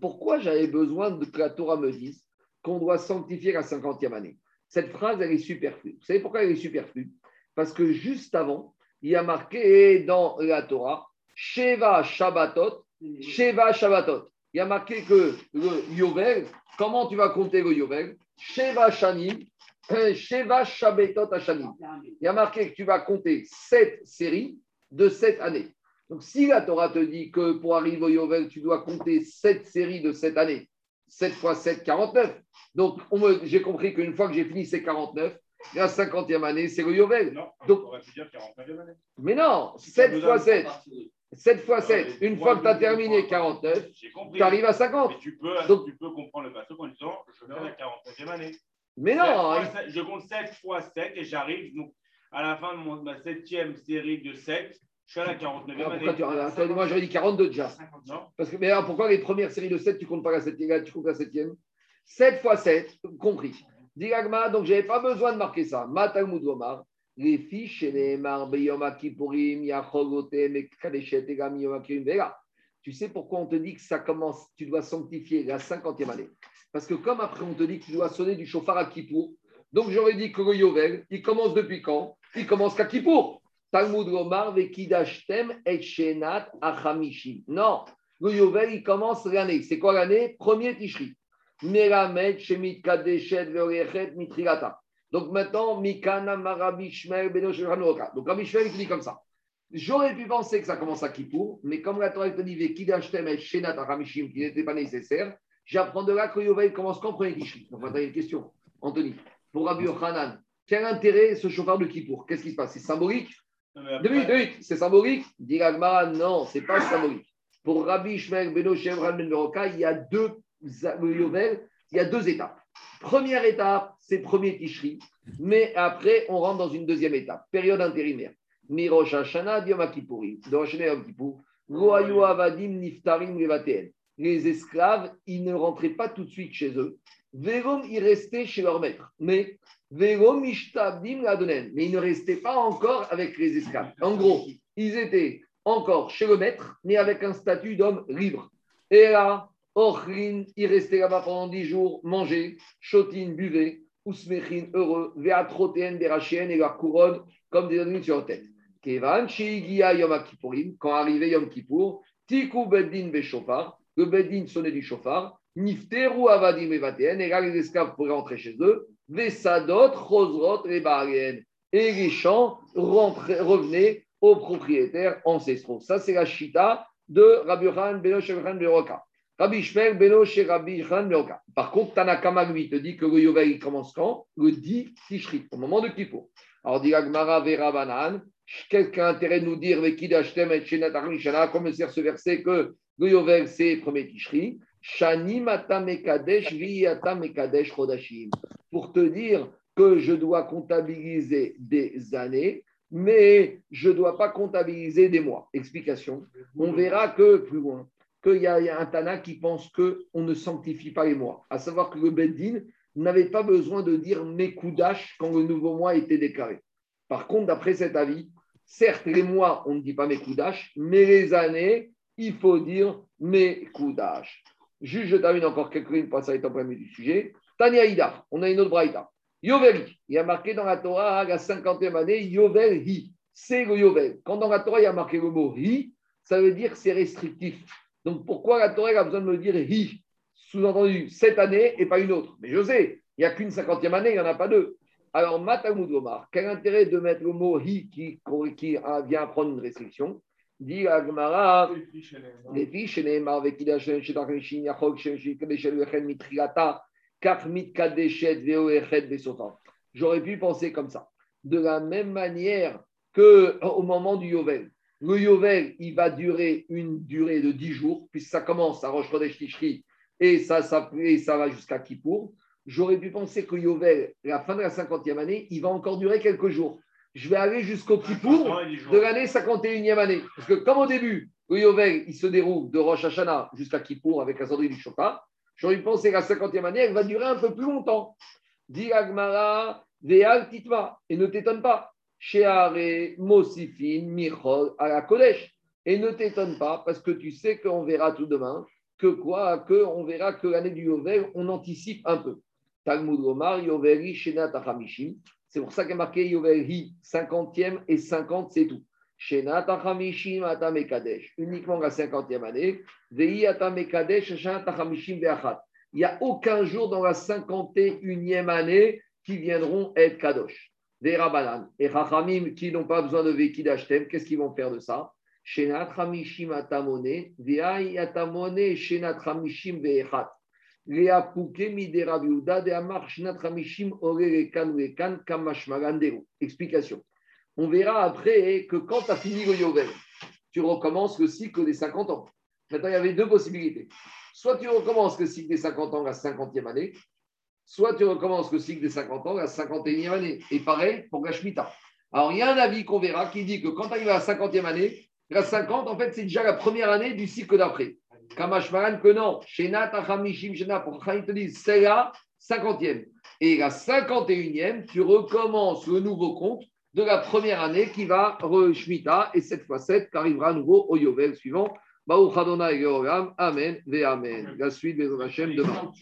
Pourquoi j'avais besoin de que la Torah me dise qu'on doit sanctifier la cinquantième année? Cette phrase, elle est superflue. Vous savez pourquoi elle est superflue? Parce que juste avant, il y a marqué dans la Torah, Sheva Shabbatot Sheva Shabbatot. Il y a marqué que le Yovel, comment tu vas compter le Yovel Sheva Shanim, <clears throat> Sheva Shabbatot Hashanim. Il y a marqué que tu vas compter sept séries de sept années. Donc, si la Torah te dit que pour arriver au Yovel, tu dois compter sept séries de sept années, 7 fois 7, 49. Donc, j'ai compris qu'une fois que j'ai fini ces 49, la 50e année, c'est le Yovel. Non, Donc, on aurait pu dire 49e année. Mais non, 7 fois 7. 7 fois 7, une fois que tu as terminé 49, tu arrives à 50. Mais tu peux, Donc- tu peux comprendre le passage en disant je fais la 49e année. Mais non, fois il- sept- je compte 7 fois 7 et j'arrive donc à la fin de mon- ma septième série de 7. Je suis à la 49e Alors, année. tu attends, Moi, j'aurais dit 42 déjà. Non Parce que, mais alors, pourquoi les premières séries de 7, tu comptes pas la 7 tu comptes la 7e 7 fois 7, compris. Diragma, donc je n'avais pas besoin de marquer ça. Matalmud Omar, les fiches les. Tu sais pourquoi on te dit que ça commence, tu dois sanctifier la 50e année? Parce que comme après on te dit que tu dois sonner du chauffard à Kippour, donc j'aurais dit que le Yovel, il commence depuis quand? Il commence qu'à Kippour. Talmud Omar, Vekidashtem, et Shenat, Achamishim. Non, le Yovel, il commence l'année. C'est quoi l'année? Premier Tishri. Donc maintenant, Mikana, Marabi, Shmel. Donc Rabbi Shmel, il te dit comme ça. J'aurais pu penser que ça commence à Kippour, mais comme la Torah te dit Vekidashtem, et Shenat, Achamishim, qui n'était pas nécessaire, j'apprends de là que Yovel commence quand premier Tishri. Donc maintenant, il y a une question. Anthony, pour Rabbi Yochanan, quel intérêt ce chauffard de Kippour? Qu'est-ce qui se passe? C'est symbolique? Deux minutes, deux minutes. C'est symbolique? Dit l'Agmara, non, c'est pas symbolique. Pour Rabbi Ishmael Beno Shevran Ben il y a deux Yovel, il y a deux étapes. Première étape, c'est premier Tishri, mais après, on rentre dans une deuxième étape, période intérimaire. Mirosh Yom Avadim Niftarim. Les esclaves, ils ne rentraient pas tout de suite chez eux. Vérom, ils restaient chez leur maître. Mais Vérom Ishtabdim. Mais ils ne restaient pas encore avec les esclaves. En gros, ils étaient encore chez le maître, mais avec un statut d'homme libre. Et là, Ochrin, ils restaient là-bas pendant dix jours, manger, chotin, buvaient, Ousmechin, heureux, Veatrotéen, Berachien et leur couronne comme des adultes sur la tête. Kevan, Shigia Yom Kippourim, quand arrivait Yom Kippour, Tiku Beddin Beshofar, le Beddin sonnait du chauffard, Nifteru Avadim Evatéen, et là les esclaves pourraient rentrer chez eux, Vesadot, Chosrot, et. Et les champs revenaient aux propriétaires ancestraux. Ça, c'est la chita de Rabbi Beno Shevchan Beroka. Rabbi Rabbi Yochanan Beroka. Par contre, Tanakama, lui, te dit que le Yovel, commence quand? Le 10 Tishri, au moment de Kippour. Alors, dit Agmara Vera quelqu'un a intérêt de nous dire, Vekidashtem et Shenat Armishana, comme sert ce verset que le Yovel, c'est premier Tishri? Shani Mata Mekadesh, Chodashim. Pour te dire que je dois comptabiliser des années, mais je ne dois pas comptabiliser des mois. Explication. On verra que plus loin, qu'il y, a un Tana qui pense qu'on ne sanctifie pas les mois. À savoir que le Beddin n'avait pas besoin de dire Mekoudash quand le nouveau mois était déclaré. Par contre, d'après cet avis, certes, les mois, on ne dit pas Mekoudash, mais les années, il faut dire Mekoudash. Juste, je termine encore quelques lignes pour ça en premier du sujet. Tania Ida, on a une autre braïta. Yoveli, il y a marqué dans la Torah, la 50e année, Yovel Hi. C'est le Yovel. Quand dans la Torah, il y a marqué le mot Hi, ça veut dire que c'est restrictif. Donc pourquoi la Torah a besoin de me dire Hi Sous-entendu, cette année et pas une autre? Mais je sais, il n'y a qu'une 50e année, il n'y en a pas deux. Alors, Matamud Omar, quel intérêt de mettre le mot Hi qui, vient prendre une restriction? Dit la Gemara, Les fiches, les Vesofa. J'aurais pu penser comme ça. De la même manière qu'au moment du Yovel, le Yovel, il va durer une durée de 10 jours, puisque ça commence à Rosh Chodesh Tishri et ça, ça, et ça va jusqu'à Kippour. J'aurais pu penser que Yovel, la fin de la 50e année, il va encore durer quelques jours. Je vais aller jusqu'au Kippour de l'année 51e année. Parce que comme au début, le Yovel, il se déroule de Rosh Hashanah jusqu'à Kippour avec la sonnerie du Shofar, j'aurais pensé que la 50e année, elle va durer un peu plus longtemps. Dit Agmara, Veal Titma, et ne t'étonne pas. Sheare, Mosifin, Michol, à la Kodesh. Et ne t'étonne pas, parce que tu sais qu'on verra tout demain, que quoi Que on verra que l'année du Yovel, on anticipe un peu. Talmud Omar, Yoveli, Shenat Achamishim. C'est pour ça qu'il y a marqué Yoveli, 50e et 50, c'est tout. Shenat Achamishim, Atamekadesh. Uniquement la 50e année. Vei Atamekadesh, Shenat Achamishim, Veachat. Il n'y a aucun jour dans la 51e année qui viendront être Kadosh. Des Rabanan. Et Rachamim qui n'ont pas besoin de Vekidashtem, qu'est-ce qu'ils vont faire de ça? Explication. On verra après que quand tu as fini le Yovel, tu recommences le cycle des 50 ans. Maintenant, il y avait deux possibilités. Soit tu recommences le cycle des 50 ans la 50e année, soit tu recommences le cycle des 50 ans la 51e année. Et pareil pour la Shemitah. Alors, il y a un avis qu'on verra qui dit que quand tu arrives à la 50e année, la 50, en fait, c'est déjà la première année du cycle d'après. Kamashmaran, que non. Shena, Tachamishim, Shena, pour ils te disent, c'est la 50e. Et la 51e, tu recommences le nouveau compte de la première année qui va re-Shemitah, et cette fois 7 qui arrivera à nouveau au Yovel suivant. Baruch Adonai Amen, Ve Amen. La suite des Hachem demain.